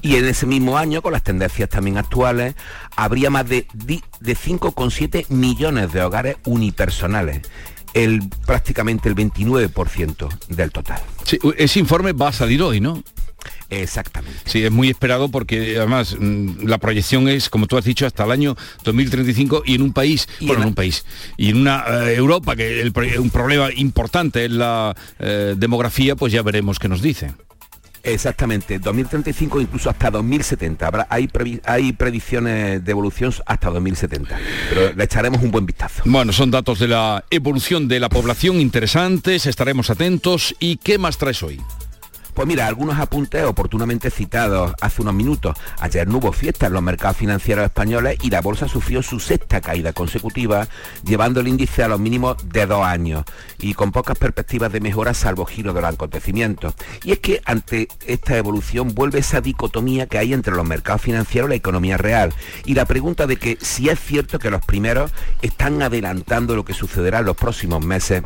Y en ese mismo año, con las tendencias también actuales, habría más de, de 5,7 millones de hogares unipersonales el, prácticamente el 29% del total. ese informe va a salir hoy, ¿no? Exactamente. Sí, es muy esperado porque además mm, la proyección es, como tú has dicho, hasta el año 2035 y en un país, bueno, en, un país, y en una eh, Europa que el, un problema importante es la eh, demografía, pues ya veremos qué nos dice. Exactamente, 2035 incluso hasta 2070. Habrá, hay, hay predicciones de evolución hasta 2070, pero le echaremos un buen vistazo. Bueno, son datos de la evolución de la población interesantes, estaremos atentos. ¿Y qué más traes hoy? Pues mira, algunos apuntes oportunamente citados hace unos minutos. Ayer no hubo fiesta en los mercados financieros españoles y la bolsa sufrió su sexta caída consecutiva, llevando el índice a los mínimos de dos años y con pocas perspectivas de mejora salvo giro de los acontecimientos. Y es que ante esta evolución vuelve esa dicotomía que hay entre los mercados financieros y la economía real. Y la pregunta de que si es cierto que los primeros están adelantando lo que sucederá en los próximos meses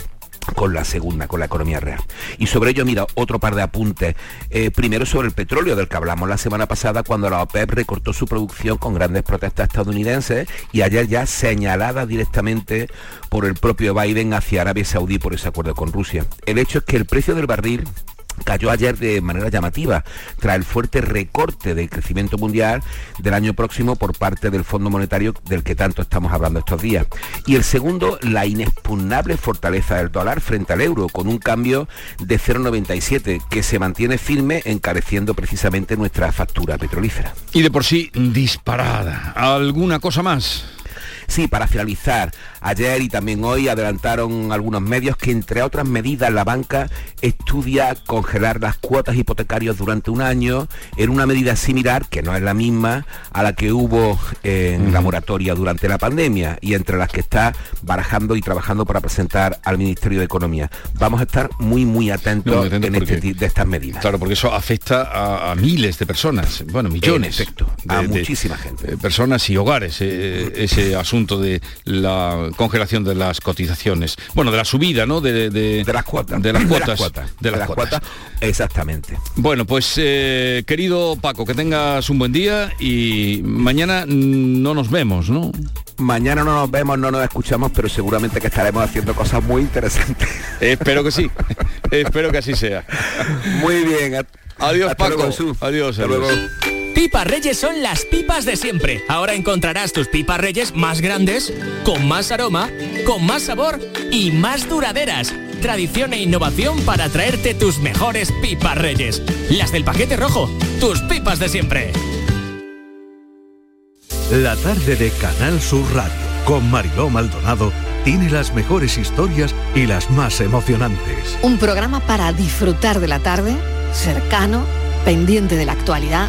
con la segunda, con la economía real. Y sobre ello, mira, otro par de apuntes. Eh, primero sobre el petróleo, del que hablamos la semana pasada cuando la OPEP recortó su producción con grandes protestas estadounidenses y ayer ya señalada directamente por el propio Biden hacia Arabia Saudí por ese acuerdo con Rusia. El hecho es que el precio del barril cayó ayer de manera llamativa tras el fuerte recorte del crecimiento mundial del año próximo por parte del Fondo Monetario del que tanto estamos hablando estos días. Y el segundo, la inexpugnable fortaleza del dólar frente al euro, con un cambio de 0,97 que se mantiene firme encareciendo precisamente nuestra factura petrolífera. Y de por sí disparada. ¿Alguna cosa más? Sí, para finalizar, ayer y también hoy adelantaron algunos medios que entre otras medidas la banca estudia congelar las cuotas hipotecarias durante un año en una medida similar, que no es la misma, a la que hubo en la moratoria durante la pandemia y entre las que está barajando y trabajando para presentar al Ministerio de Economía. Vamos a estar muy, muy atentos en este, de estas medidas. Claro, porque eso afecta a, miles de personas, bueno, millones. a muchísima gente. personas y hogares, eh, ese asunto de la congelación de las cotizaciones. Bueno, de la subida, ¿no? De, las cuotas. De las cuotas. De las cuotas. Exactamente. Bueno, pues eh, querido Paco, que tengas un buen día y mañana no nos vemos, ¿no? Mañana no nos vemos, no nos escuchamos, pero seguramente que estaremos haciendo cosas muy interesantes. Espero que sí. Espero que así sea. Muy bien. Adiós, Paco. adiós. adiós. Pipas Reyes son las pipas de siempre. Ahora encontrarás tus pipas Reyes más grandes, con más aroma, con más sabor y más duraderas. Tradición e innovación para traerte tus mejores pipas Reyes. Las del paquete rojo, tus pipas de siempre. La tarde de Canal Sur Radio con Mariló Maldonado tiene las mejores historias y las más emocionantes. Un programa para disfrutar de la tarde, cercano, pendiente de la actualidad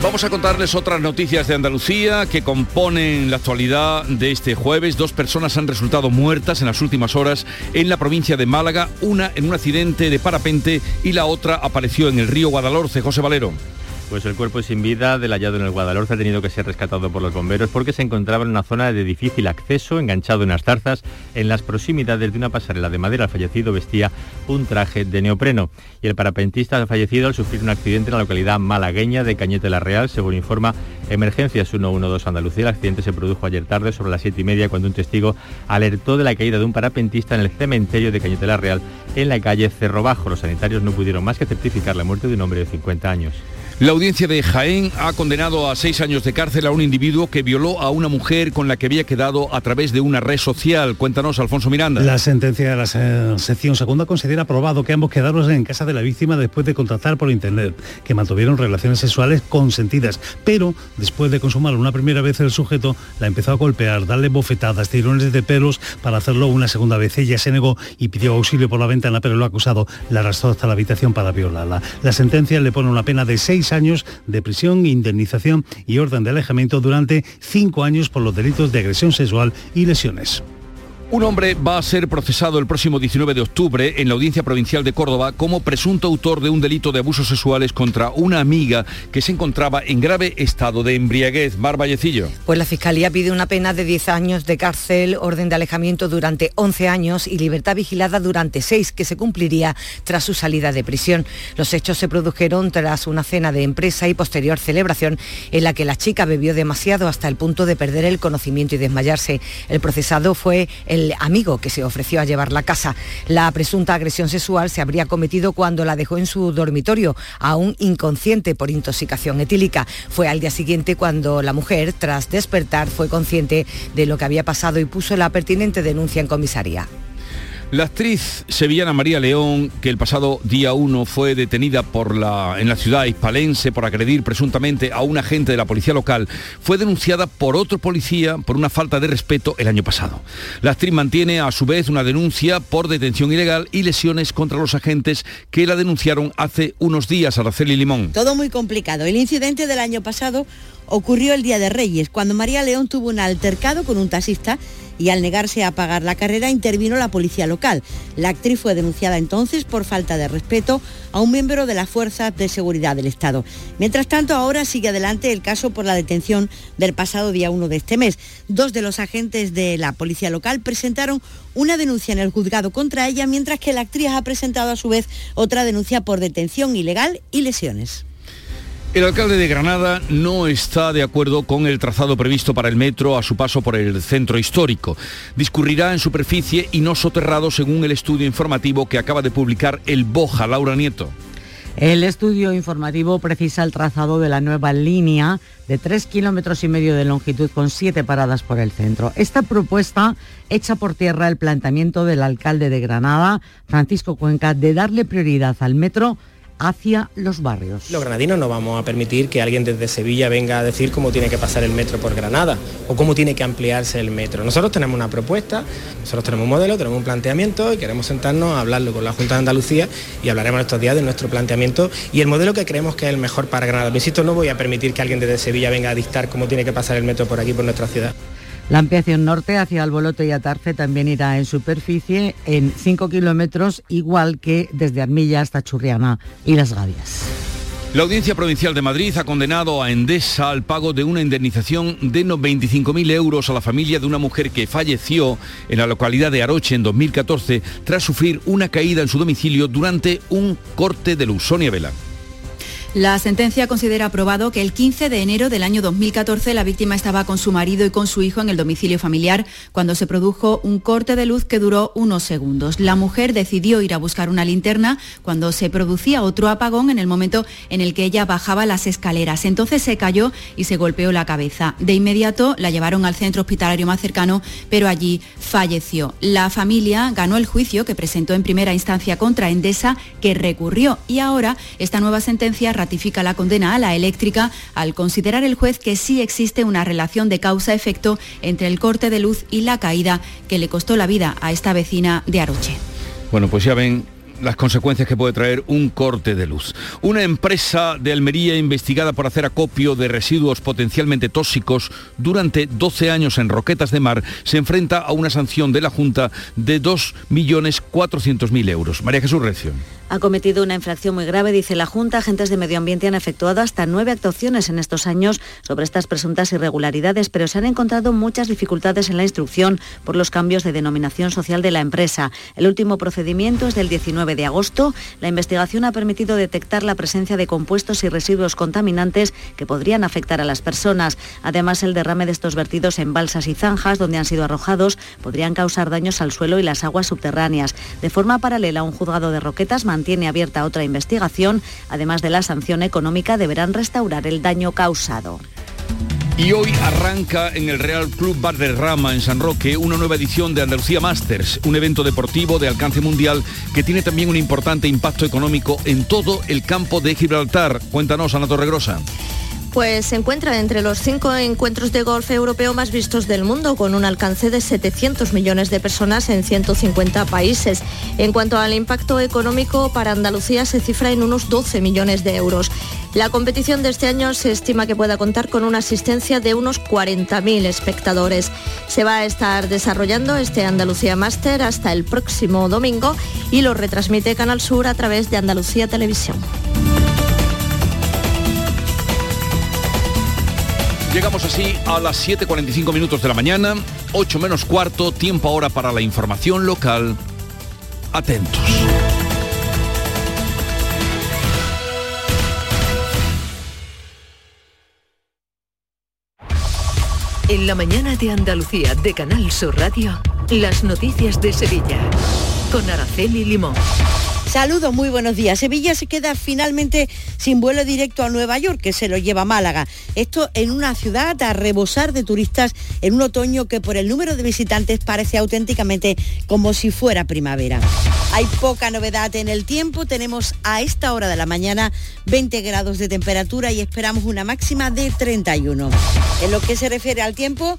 Vamos a contarles otras noticias de Andalucía que componen la actualidad de este jueves. Dos personas han resultado muertas en las últimas horas en la provincia de Málaga, una en un accidente de parapente y la otra apareció en el río Guadalhorce. José Valero. Pues el cuerpo sin vida del hallado en el Guadalhorce ha tenido que ser rescatado por los bomberos porque se encontraba en una zona de difícil acceso, enganchado en las zarzas, en las proximidades de una pasarela de madera. El fallecido vestía un traje de neopreno y el parapentista ha fallecido al sufrir un accidente en la localidad malagueña de Cañete la Real, según informa Emergencias 112 Andalucía. El accidente se produjo ayer tarde sobre las 7 y media cuando un testigo alertó de la caída de un parapentista en el cementerio de Cañete la Real en la calle Cerro Bajo. Los sanitarios no pudieron más que certificar la muerte de un hombre de 50 años. La audiencia de Jaén ha condenado a seis años de cárcel a un individuo que violó a una mujer con la que había quedado a través de una red social. Cuéntanos, Alfonso Miranda. La sentencia de la sección segunda considera aprobado que ambos quedaron en casa de la víctima después de contactar por internet, que mantuvieron relaciones sexuales consentidas, pero después de consumar una primera vez el sujeto la empezó a golpear, darle bofetadas, tirones de pelos para hacerlo una segunda vez. Ella se negó y pidió auxilio por la ventana, pero lo acusado la arrastró hasta la habitación para violarla. La sentencia le pone una pena de seis años de prisión, indemnización y orden de alejamiento durante cinco años por los delitos de agresión sexual y lesiones. Un hombre va a ser procesado el próximo 19 de octubre en la Audiencia Provincial de Córdoba como presunto autor de un delito de abusos sexuales contra una amiga que se encontraba en grave estado de embriaguez. Mar Vallecillo. Pues la Fiscalía pide una pena de 10 años de cárcel, orden de alejamiento durante 11 años y libertad vigilada durante 6, que se cumpliría tras su salida de prisión. Los hechos se produjeron tras una cena de empresa y posterior celebración en la que la chica bebió demasiado hasta el punto de perder el conocimiento y desmayarse. El procesado fue el el amigo que se ofreció a llevarla a casa. La presunta agresión sexual se habría cometido cuando la dejó en su dormitorio, aún inconsciente por intoxicación etílica. Fue al día siguiente cuando la mujer, tras despertar, fue consciente de lo que había pasado y puso la pertinente denuncia en comisaría. La actriz sevillana María León, que el pasado día 1 fue detenida por la, en la ciudad hispalense por agredir presuntamente a un agente de la policía local, fue denunciada por otro policía por una falta de respeto el año pasado. La actriz mantiene a su vez una denuncia por detención ilegal y lesiones contra los agentes que la denunciaron hace unos días, Araceli Limón. Todo muy complicado. El incidente del año pasado ocurrió el Día de Reyes, cuando María León tuvo un altercado con un taxista y al negarse a pagar la carrera intervino la policía local. La actriz fue denunciada entonces por falta de respeto a un miembro de las fuerzas de seguridad del Estado. Mientras tanto, ahora sigue adelante el caso por la detención del pasado día 1 de este mes. Dos de los agentes de la policía local presentaron una denuncia en el juzgado contra ella, mientras que la actriz ha presentado a su vez otra denuncia por detención ilegal y lesiones. El alcalde de Granada no está de acuerdo con el trazado previsto para el metro a su paso por el centro histórico. Discurrirá en superficie y no soterrado según el estudio informativo que acaba de publicar el Boja, Laura Nieto. El estudio informativo precisa el trazado de la nueva línea de tres kilómetros y medio de longitud con siete paradas por el centro. Esta propuesta echa por tierra el planteamiento del alcalde de Granada, Francisco Cuenca, de darle prioridad al metro hacia los barrios. Los granadinos no vamos a permitir que alguien desde Sevilla venga a decir cómo tiene que pasar el metro por Granada o cómo tiene que ampliarse el metro. Nosotros tenemos una propuesta, nosotros tenemos un modelo, tenemos un planteamiento y queremos sentarnos a hablarlo con la Junta de Andalucía y hablaremos estos días de nuestro planteamiento y el modelo que creemos que es el mejor para Granada. Pero insisto, no voy a permitir que alguien desde Sevilla venga a dictar cómo tiene que pasar el metro por aquí, por nuestra ciudad. La ampliación norte hacia Alboloto y Atarce también irá en superficie en 5 kilómetros, igual que desde Armilla hasta Churriana y Las Gavias. La Audiencia Provincial de Madrid ha condenado a Endesa al pago de una indemnización de 25.000 euros a la familia de una mujer que falleció en la localidad de Aroche en 2014 tras sufrir una caída en su domicilio durante un corte de luz. Sonia Vela. La sentencia considera aprobado que el 15 de enero del año 2014 la víctima estaba con su marido y con su hijo en el domicilio familiar cuando se produjo un corte de luz que duró unos segundos. La mujer decidió ir a buscar una linterna cuando se producía otro apagón en el momento en el que ella bajaba las escaleras. Entonces se cayó y se golpeó la cabeza. De inmediato la llevaron al centro hospitalario más cercano, pero allí falleció. La familia ganó el juicio que presentó en primera instancia contra Endesa, que recurrió y ahora esta nueva sentencia ratifica la condena a la eléctrica al considerar el juez que sí existe una relación de causa-efecto entre el corte de luz y la caída que le costó la vida a esta vecina de Aroche. Bueno, pues ya ven las consecuencias que puede traer un corte de luz. Una empresa de Almería investigada por hacer acopio de residuos potencialmente tóxicos durante 12 años en Roquetas de Mar se enfrenta a una sanción de la Junta de 2.400.000 euros. María Jesús Recio ha cometido una infracción muy grave, dice la Junta. Agentes de medio ambiente han efectuado hasta nueve actuaciones en estos años sobre estas presuntas irregularidades, pero se han encontrado muchas dificultades en la instrucción por los cambios de denominación social de la empresa. El último procedimiento es del 19 de agosto. La investigación ha permitido detectar la presencia de compuestos y residuos contaminantes que podrían afectar a las personas. Además, el derrame de estos vertidos en balsas y zanjas donde han sido arrojados podrían causar daños al suelo y las aguas subterráneas. De forma paralela, un juzgado de Roquetas mantiene abierta otra investigación. Además de la sanción económica, deberán restaurar el daño causado. Y hoy arranca en el Real Club Bar Rama en San Roque una nueva edición de Andalucía Masters, un evento deportivo de alcance mundial que tiene también un importante impacto económico en todo el campo de Gibraltar. Cuéntanos, Ana Torregrosa pues se encuentra entre los cinco encuentros de golf europeo más vistos del mundo, con un alcance de 700 millones de personas en 150 países. En cuanto al impacto económico, para Andalucía se cifra en unos 12 millones de euros. La competición de este año se estima que pueda contar con una asistencia de unos 40.000 espectadores. Se va a estar desarrollando este Andalucía Master hasta el próximo domingo y lo retransmite Canal Sur a través de Andalucía Televisión. Llegamos así a las 7.45 minutos de la mañana, 8 menos cuarto, tiempo ahora para la información local. Atentos. En la mañana de Andalucía de Canal Sur Radio, las noticias de Sevilla, con Araceli Limón. Saludos, muy buenos días. Sevilla se queda finalmente sin vuelo directo a Nueva York, que se lo lleva a Málaga. Esto en una ciudad a rebosar de turistas en un otoño que por el número de visitantes parece auténticamente como si fuera primavera. Hay poca novedad en el tiempo, tenemos a esta hora de la mañana 20 grados de temperatura y esperamos una máxima de 31. En lo que se refiere al tiempo,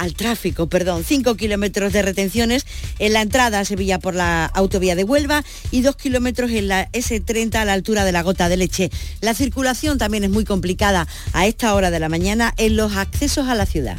al tráfico, perdón, 5 kilómetros de retenciones en la entrada a Sevilla por la autovía de Huelva y 2 kilómetros en la S30 a la altura de la gota de leche. La circulación también es muy complicada a esta hora de la mañana en los accesos a la ciudad.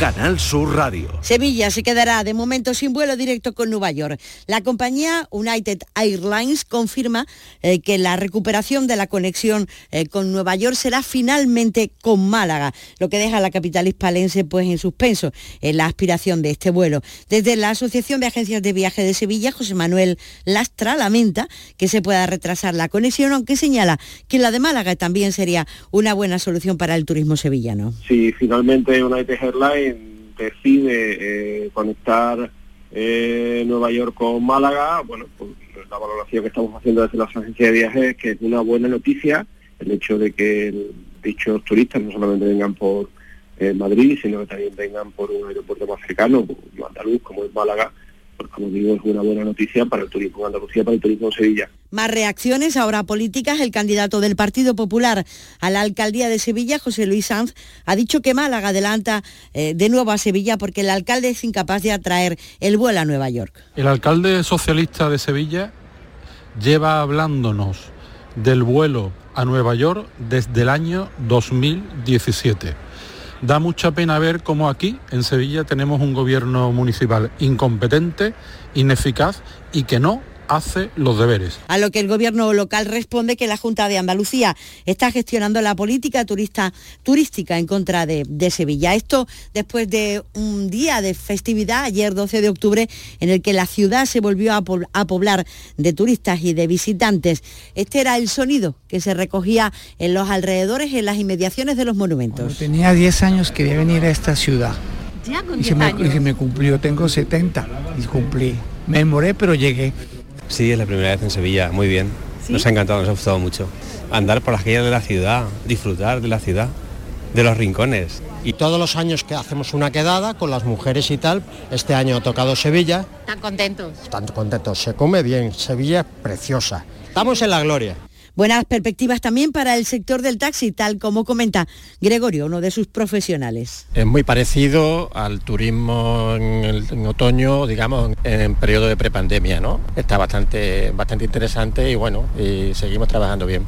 Canal Sur Radio. Sevilla se quedará de momento sin vuelo directo con Nueva York. La compañía United Airlines confirma eh, que la recuperación de la conexión eh, con Nueva York será finalmente con Málaga, lo que deja a la capital hispalense pues en suspenso en la aspiración de este vuelo. Desde la Asociación de Agencias de Viaje de Sevilla, José Manuel Lastra lamenta que se pueda retrasar la conexión, aunque señala que la de Málaga también sería una buena solución para el turismo sevillano. Si finalmente United Airlines decide eh, conectar eh, Nueva York con Málaga, bueno, pues la valoración que estamos haciendo desde las agencias de viajes es que es una buena noticia el hecho de que dichos turistas no solamente vengan por eh, Madrid, sino que también vengan por un aeropuerto más cercano, andaluz, como es Málaga, pues como digo, es una buena noticia para el turismo en Andalucía, para el turismo en Sevilla. Más reacciones ahora políticas. El candidato del Partido Popular a la alcaldía de Sevilla, José Luis Sanz, ha dicho que Málaga adelanta eh, de nuevo a Sevilla porque el alcalde es incapaz de atraer el vuelo a Nueva York. El alcalde socialista de Sevilla lleva hablándonos del vuelo a Nueva York desde el año 2017 Da mucha pena ver cómo aquí, en Sevilla, tenemos un gobierno municipal incompetente, ineficaz y que no hace los deberes. A lo que el gobierno local responde que la Junta de Andalucía está gestionando la política turista, turística en contra de, de, Sevilla. Esto después de un día de festividad, ayer 12 de octubre, en el que la ciudad se volvió a, a poblar de turistas y de visitantes. Este era el sonido que se recogía en los alrededores, en las inmediaciones de los monumentos. Cuando tenía 10 años quería venir a esta ciudad. Ya con y, se me, y se me cumplió, tengo 70 y cumplí. Me demoré, pero llegué. Sí, es la primera vez en Sevilla, muy bien. ¿Sí? Nos ha encantado, nos ha gustado mucho. Andar por las calles de la ciudad, disfrutar de la ciudad. de los rincones. Y todos los años que hacemos una quedada con las mujeres y tal, este año ha tocado Sevilla. ¿Están contentos? Están contentos, se come bien, Sevilla es preciosa. Estamos en la gloria. Buenas perspectivas también para el sector del taxi, tal como comenta Gregorio, uno de sus profesionales. Es muy parecido al turismo en, en otoño, digamos, en periodo de prepandemia, ¿no? Está bastante, bastante interesante y bueno, y seguimos trabajando bien.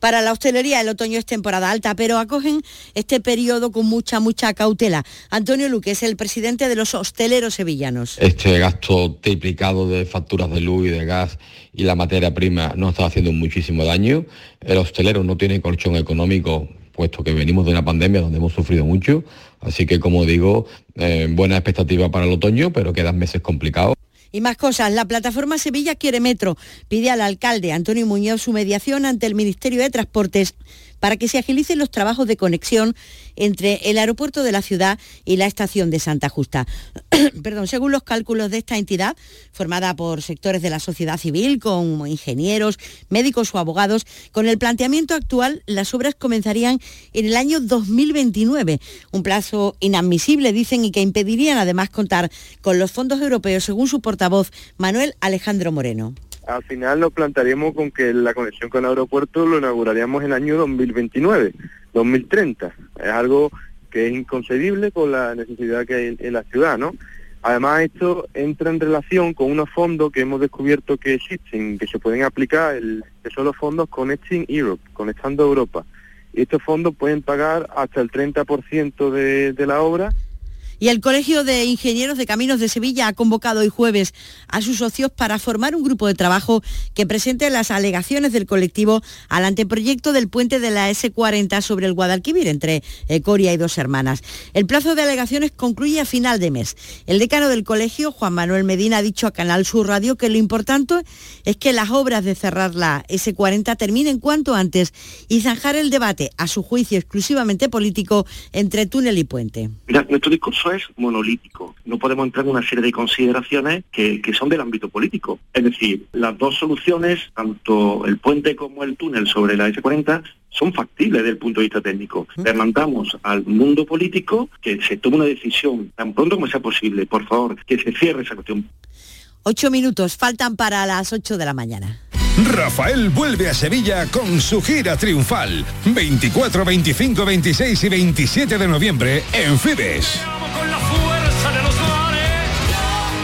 Para la hostelería el otoño es temporada alta, pero acogen este periodo con mucha, mucha cautela. Antonio Luque es el presidente de los hosteleros sevillanos. Este gasto triplicado de facturas de luz y de gas y la materia prima nos está haciendo muchísimo daño. El hostelero no tiene colchón económico puesto que venimos de una pandemia donde hemos sufrido mucho. Así que, como digo, eh, buena expectativa para el otoño, pero quedan meses complicados. Y más cosas, la plataforma Sevilla quiere metro. Pide al alcalde Antonio Muñoz su mediación ante el Ministerio de Transportes para que se agilicen los trabajos de conexión entre el aeropuerto de la ciudad y la estación de Santa Justa. Perdón, según los cálculos de esta entidad, formada por sectores de la sociedad civil, como ingenieros, médicos o abogados, con el planteamiento actual, las obras comenzarían en el año 2029, un plazo inadmisible, dicen, y que impedirían además contar con los fondos europeos, según su portavoz Manuel Alejandro Moreno al final nos plantaríamos con que la conexión con el aeropuerto lo inauguraríamos en el año 2029, 2030. Es algo que es inconcebible con la necesidad que hay en la ciudad, ¿no? Además, esto entra en relación con unos fondos que hemos descubierto que existen, que se pueden aplicar, el, que son los fondos Connecting Europe, Conectando Europa. Y estos fondos pueden pagar hasta el 30% de, de la obra y el Colegio de Ingenieros de Caminos de Sevilla ha convocado hoy jueves a sus socios para formar un grupo de trabajo que presente las alegaciones del colectivo al anteproyecto del puente de la S40 sobre el Guadalquivir entre eh, Coria y dos hermanas. El plazo de alegaciones concluye a final de mes. El decano del colegio, Juan Manuel Medina, ha dicho a Canal Sur Radio que lo importante es que las obras de cerrar la S40 terminen cuanto antes y zanjar el debate, a su juicio exclusivamente político, entre túnel y puente. Es monolítico. No podemos entrar en una serie de consideraciones que, que, son del ámbito político. Es decir, las dos soluciones, tanto el puente como el túnel sobre la S40, son factibles desde el punto de vista técnico. Le mandamos al mundo político que se tome una decisión tan pronto como sea posible. Por favor, que se cierre esa cuestión. Ocho minutos faltan para las ocho de la mañana. Rafael vuelve a Sevilla con su gira triunfal. 24, 25, 26 y 27 de noviembre en Fibes.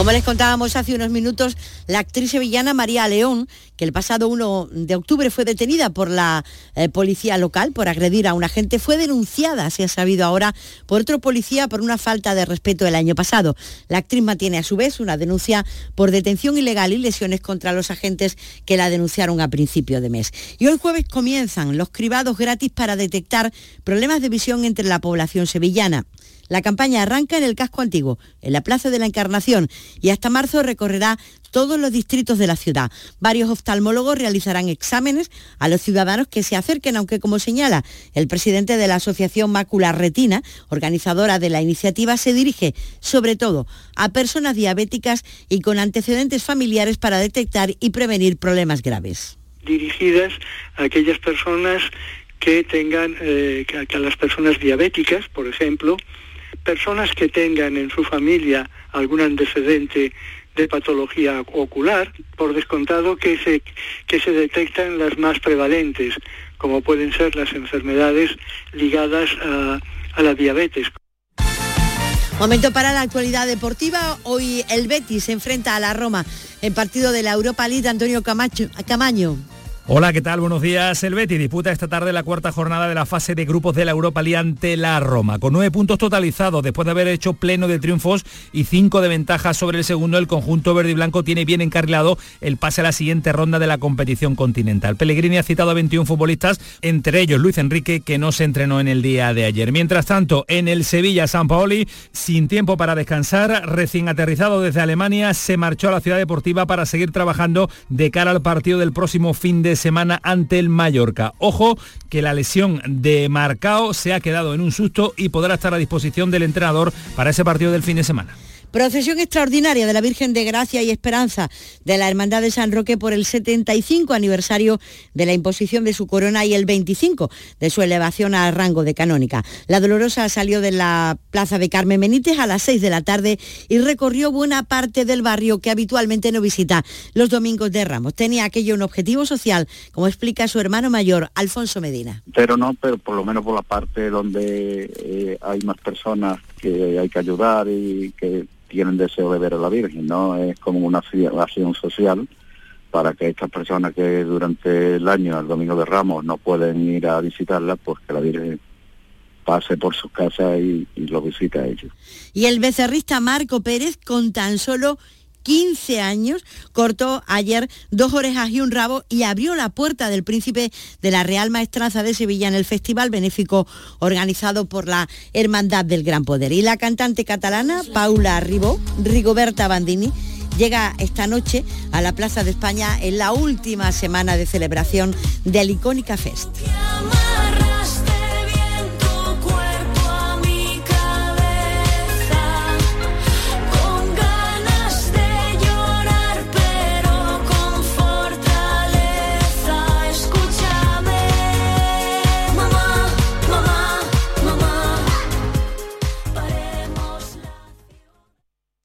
Como les contábamos hace unos minutos, la actriz sevillana María León, que el pasado 1 de octubre fue detenida por la eh, policía local por agredir a un agente, fue denunciada, se ha sabido ahora, por otro policía por una falta de respeto el año pasado. La actriz mantiene a su vez una denuncia por detención ilegal y lesiones contra los agentes que la denunciaron a principio de mes. Y hoy jueves comienzan los cribados gratis para detectar problemas de visión entre la población sevillana. La campaña arranca en el casco antiguo, en la Plaza de la Encarnación, y hasta marzo recorrerá todos los distritos de la ciudad. Varios oftalmólogos realizarán exámenes a los ciudadanos que se acerquen, aunque como señala el presidente de la Asociación Mácula Retina, organizadora de la iniciativa, se dirige sobre todo a personas diabéticas y con antecedentes familiares para detectar y prevenir problemas graves. Dirigidas a aquellas personas que tengan, eh, a las personas diabéticas, por ejemplo, personas que tengan en su familia algún antecedente de patología ocular, por descontado que se, que se detectan las más prevalentes, como pueden ser las enfermedades ligadas a, a la diabetes. Momento para la actualidad deportiva. Hoy el Betis se enfrenta a la Roma en partido de la Europa League. Antonio Camacho, Camaño. Hola, ¿qué tal? Buenos días. El Betis disputa esta tarde la cuarta jornada de la fase de grupos de la Europa League ante la Roma, con nueve puntos totalizados después de haber hecho pleno de triunfos y cinco de ventaja sobre el segundo. El conjunto verde y blanco tiene bien encarrilado el pase a la siguiente ronda de la competición continental. Pellegrini ha citado a 21 futbolistas, entre ellos Luis Enrique, que no se entrenó en el día de ayer. Mientras tanto, en el Sevilla San Paoli, sin tiempo para descansar, recién aterrizado desde Alemania, se marchó a la ciudad deportiva para seguir trabajando de cara al partido del próximo fin de semana ante el Mallorca. Ojo que la lesión de Marcao se ha quedado en un susto y podrá estar a disposición del entrenador para ese partido del fin de semana. Procesión extraordinaria de la Virgen de Gracia y Esperanza de la Hermandad de San Roque por el 75 aniversario de la imposición de su corona y el 25 de su elevación al rango de canónica. La Dolorosa salió de la Plaza de Carmen Benítez a las 6 de la tarde y recorrió buena parte del barrio que habitualmente no visita los domingos de Ramos. Tenía aquello un objetivo social, como explica su hermano mayor, Alfonso Medina. Pero no, pero por lo menos por la parte donde eh, hay más personas que hay que ayudar y que tienen deseo de ver a la Virgen, ¿no? Es como una acción social para que estas personas que durante el año, el Domingo de Ramos, no pueden ir a visitarla, pues que la Virgen pase por sus casas y, y lo visite a ellos. Y el becerrista Marco Pérez, con tan solo 15 años, cortó ayer dos orejas y un rabo y abrió la puerta del príncipe de la Real Maestranza de Sevilla en el festival benéfico organizado por la Hermandad del Gran Poder. Y la cantante catalana Paula Ribó, Rigoberta Bandini, llega esta noche a la Plaza de España en la última semana de celebración del Icónica Fest.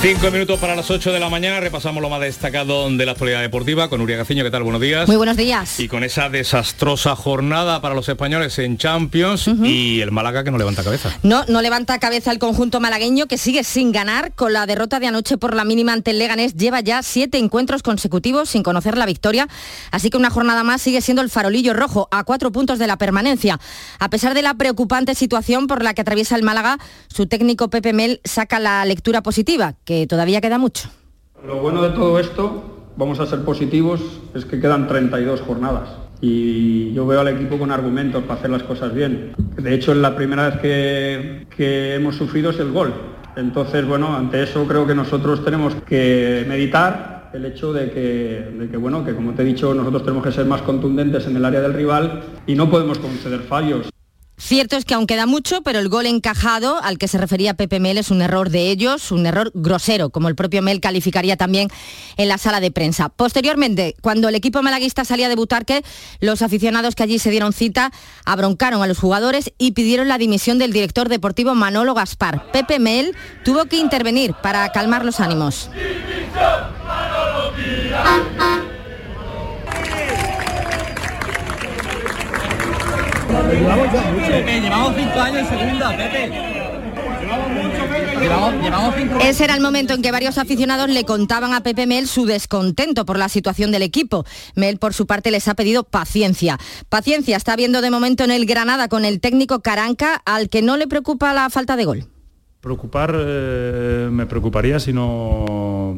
Cinco minutos para las 8 de la mañana, repasamos lo más destacado de la actualidad deportiva con Uria Gaciño. ¿Qué tal? Buenos días. Muy buenos días. Y con esa desastrosa jornada para los españoles en Champions y el Málaga que no levanta cabeza. No, no levanta cabeza el conjunto malagueño que sigue sin ganar con la derrota de anoche por la mínima ante el Leganés. Lleva ya siete encuentros consecutivos sin conocer la victoria, así que una jornada más sigue siendo el farolillo rojo a cuatro puntos de la permanencia. A pesar de la preocupante situación por la que atraviesa el Málaga, su técnico Pepe Mel saca la lectura positiva que todavía queda mucho. Lo bueno de todo esto, vamos a ser positivos, es que quedan 32 jornadas y yo veo al equipo con argumentos para hacer las cosas bien. De hecho, la primera vez que, que hemos sufrido es el gol. Entonces, bueno, ante eso creo que nosotros tenemos que meditar el hecho de que, de que, bueno, que como te he dicho, nosotros tenemos que ser más contundentes en el área del rival y no podemos conceder fallos. Cierto es que aún queda mucho, pero el gol encajado al que se refería Pepe Mel es un error de ellos, un error grosero, como el propio Mel calificaría también en la sala de prensa. Posteriormente, cuando el equipo malaguista salía a debutar, que los aficionados que allí se dieron cita abroncaron a los jugadores y pidieron la dimisión del director deportivo Manolo Gaspar. Pepe Mel tuvo que intervenir para calmar los ánimos. Llevamos Pepe, llevamos cinco años en segunda, Pepe. Ese era el momento en que varios aficionados le contaban a Pepe Mel su descontento por la situación del equipo. Mel, por su parte, les ha pedido paciencia. Paciencia está viendo de momento en el Granada con el técnico Caranca, al que no le preocupa la falta de gol. Preocupar eh, me preocuparía si no,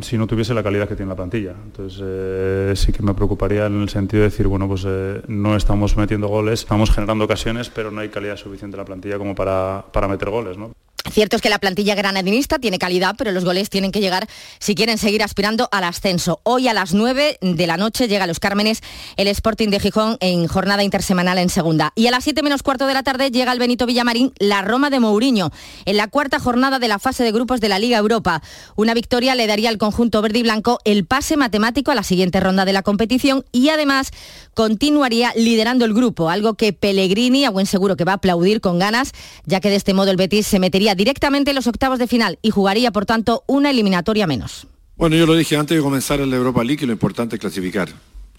si no tuviese la calidad que tiene la plantilla. Entonces eh, sí que me preocuparía en el sentido de decir, bueno, pues eh, no estamos metiendo goles, estamos generando ocasiones, pero no hay calidad suficiente en la plantilla como para, para meter goles. ¿no? Cierto es que la plantilla granadinista tiene calidad, pero los goles tienen que llegar si quieren seguir aspirando al ascenso. Hoy a las 9 de la noche llega a Los Cármenes el Sporting de Gijón en jornada intersemanal en segunda. Y a las 7 menos cuarto de la tarde llega el Benito Villamarín la Roma de Mourinho en la cuarta jornada de la fase de grupos de la Liga Europa. Una victoria le daría al conjunto verde y blanco el pase matemático a la siguiente ronda de la competición y además continuaría liderando el grupo, algo que Pellegrini a buen seguro que va a aplaudir con ganas, ya que de este modo el Betis se metería directamente en los octavos de final y jugaría, por tanto, una eliminatoria menos. Bueno, yo lo dije antes de comenzar en la Europa League, lo importante es clasificar.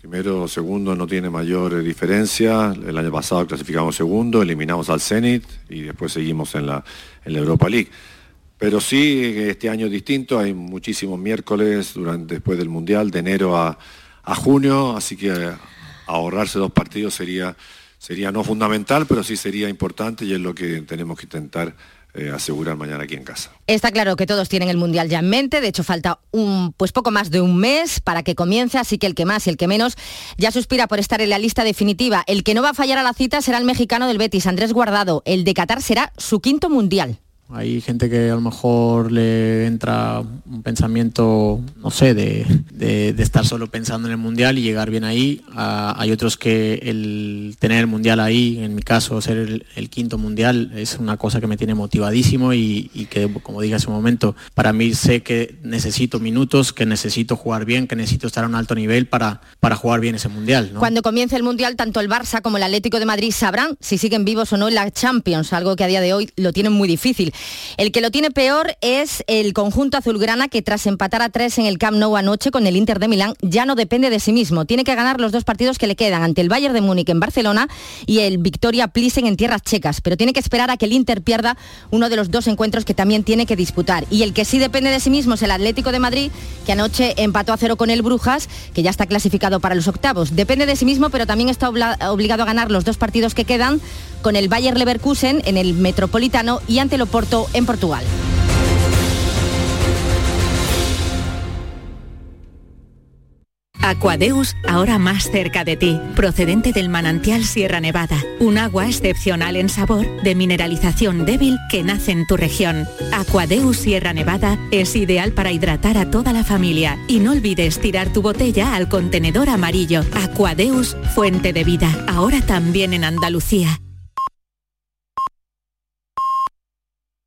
Primero, segundo no tiene mayor eh, diferencia. El año pasado clasificamos segundo, eliminamos al Zenit y después seguimos en la, en la Europa League. Pero sí, este año es distinto, hay muchísimos miércoles durante, después del Mundial, de enero a, a junio, así que eh, ahorrarse dos partidos sería, sería no fundamental, pero sí sería importante y es lo que tenemos que intentar eh, asegurar mañana aquí en casa. Está claro que todos tienen el Mundial ya en mente, de hecho falta un pues poco más de un mes para que comience, así que el que más y el que menos ya suspira por estar en la lista definitiva. El que no va a fallar a la cita será el mexicano del Betis, Andrés Guardado. El de Qatar será su quinto Mundial. Hay gente que a lo mejor le entra un pensamiento, no sé, de, estar solo pensando en el Mundial y llegar bien ahí. Ah, hay otros que el tener el Mundial ahí, en mi caso ser el, quinto Mundial, es una cosa que me tiene motivadísimo y, que, como dije hace un momento, para mí sé que necesito minutos, que necesito jugar bien, que necesito estar a un alto nivel para, jugar bien ese Mundial. Cuando comience el Mundial, tanto el Barça como el Atlético de Madrid sabrán si siguen vivos o no en la Champions, algo que a día de hoy lo tienen muy difícil. El que lo tiene peor es el conjunto azulgrana que tras empatar a tres en el Camp Nou anoche con el Inter de Milán ya no depende de sí mismo. Tiene que ganar los dos partidos que le quedan ante el Bayern de Múnich en Barcelona y el Victoria Plisen en tierras checas, pero tiene que esperar a que el Inter pierda uno de los dos encuentros que también tiene que disputar. Y el que sí depende de sí mismo es el Atlético de Madrid, que anoche empató a cero con el Brujas, que ya está clasificado para los octavos. Depende de sí mismo, pero también está obligado a ganar los dos partidos que quedan con el Bayer Leverkusen en el Metropolitano y ante el Oporto en Portugal. Aquadeus, ahora más cerca de ti, procedente del manantial Sierra Nevada, un agua excepcional en sabor, de mineralización débil que nace en tu región. Aquadeus Sierra Nevada es ideal para hidratar a toda la familia y no olvides tirar tu botella al contenedor amarillo. Aquadeus, fuente de vida, ahora también en Andalucía.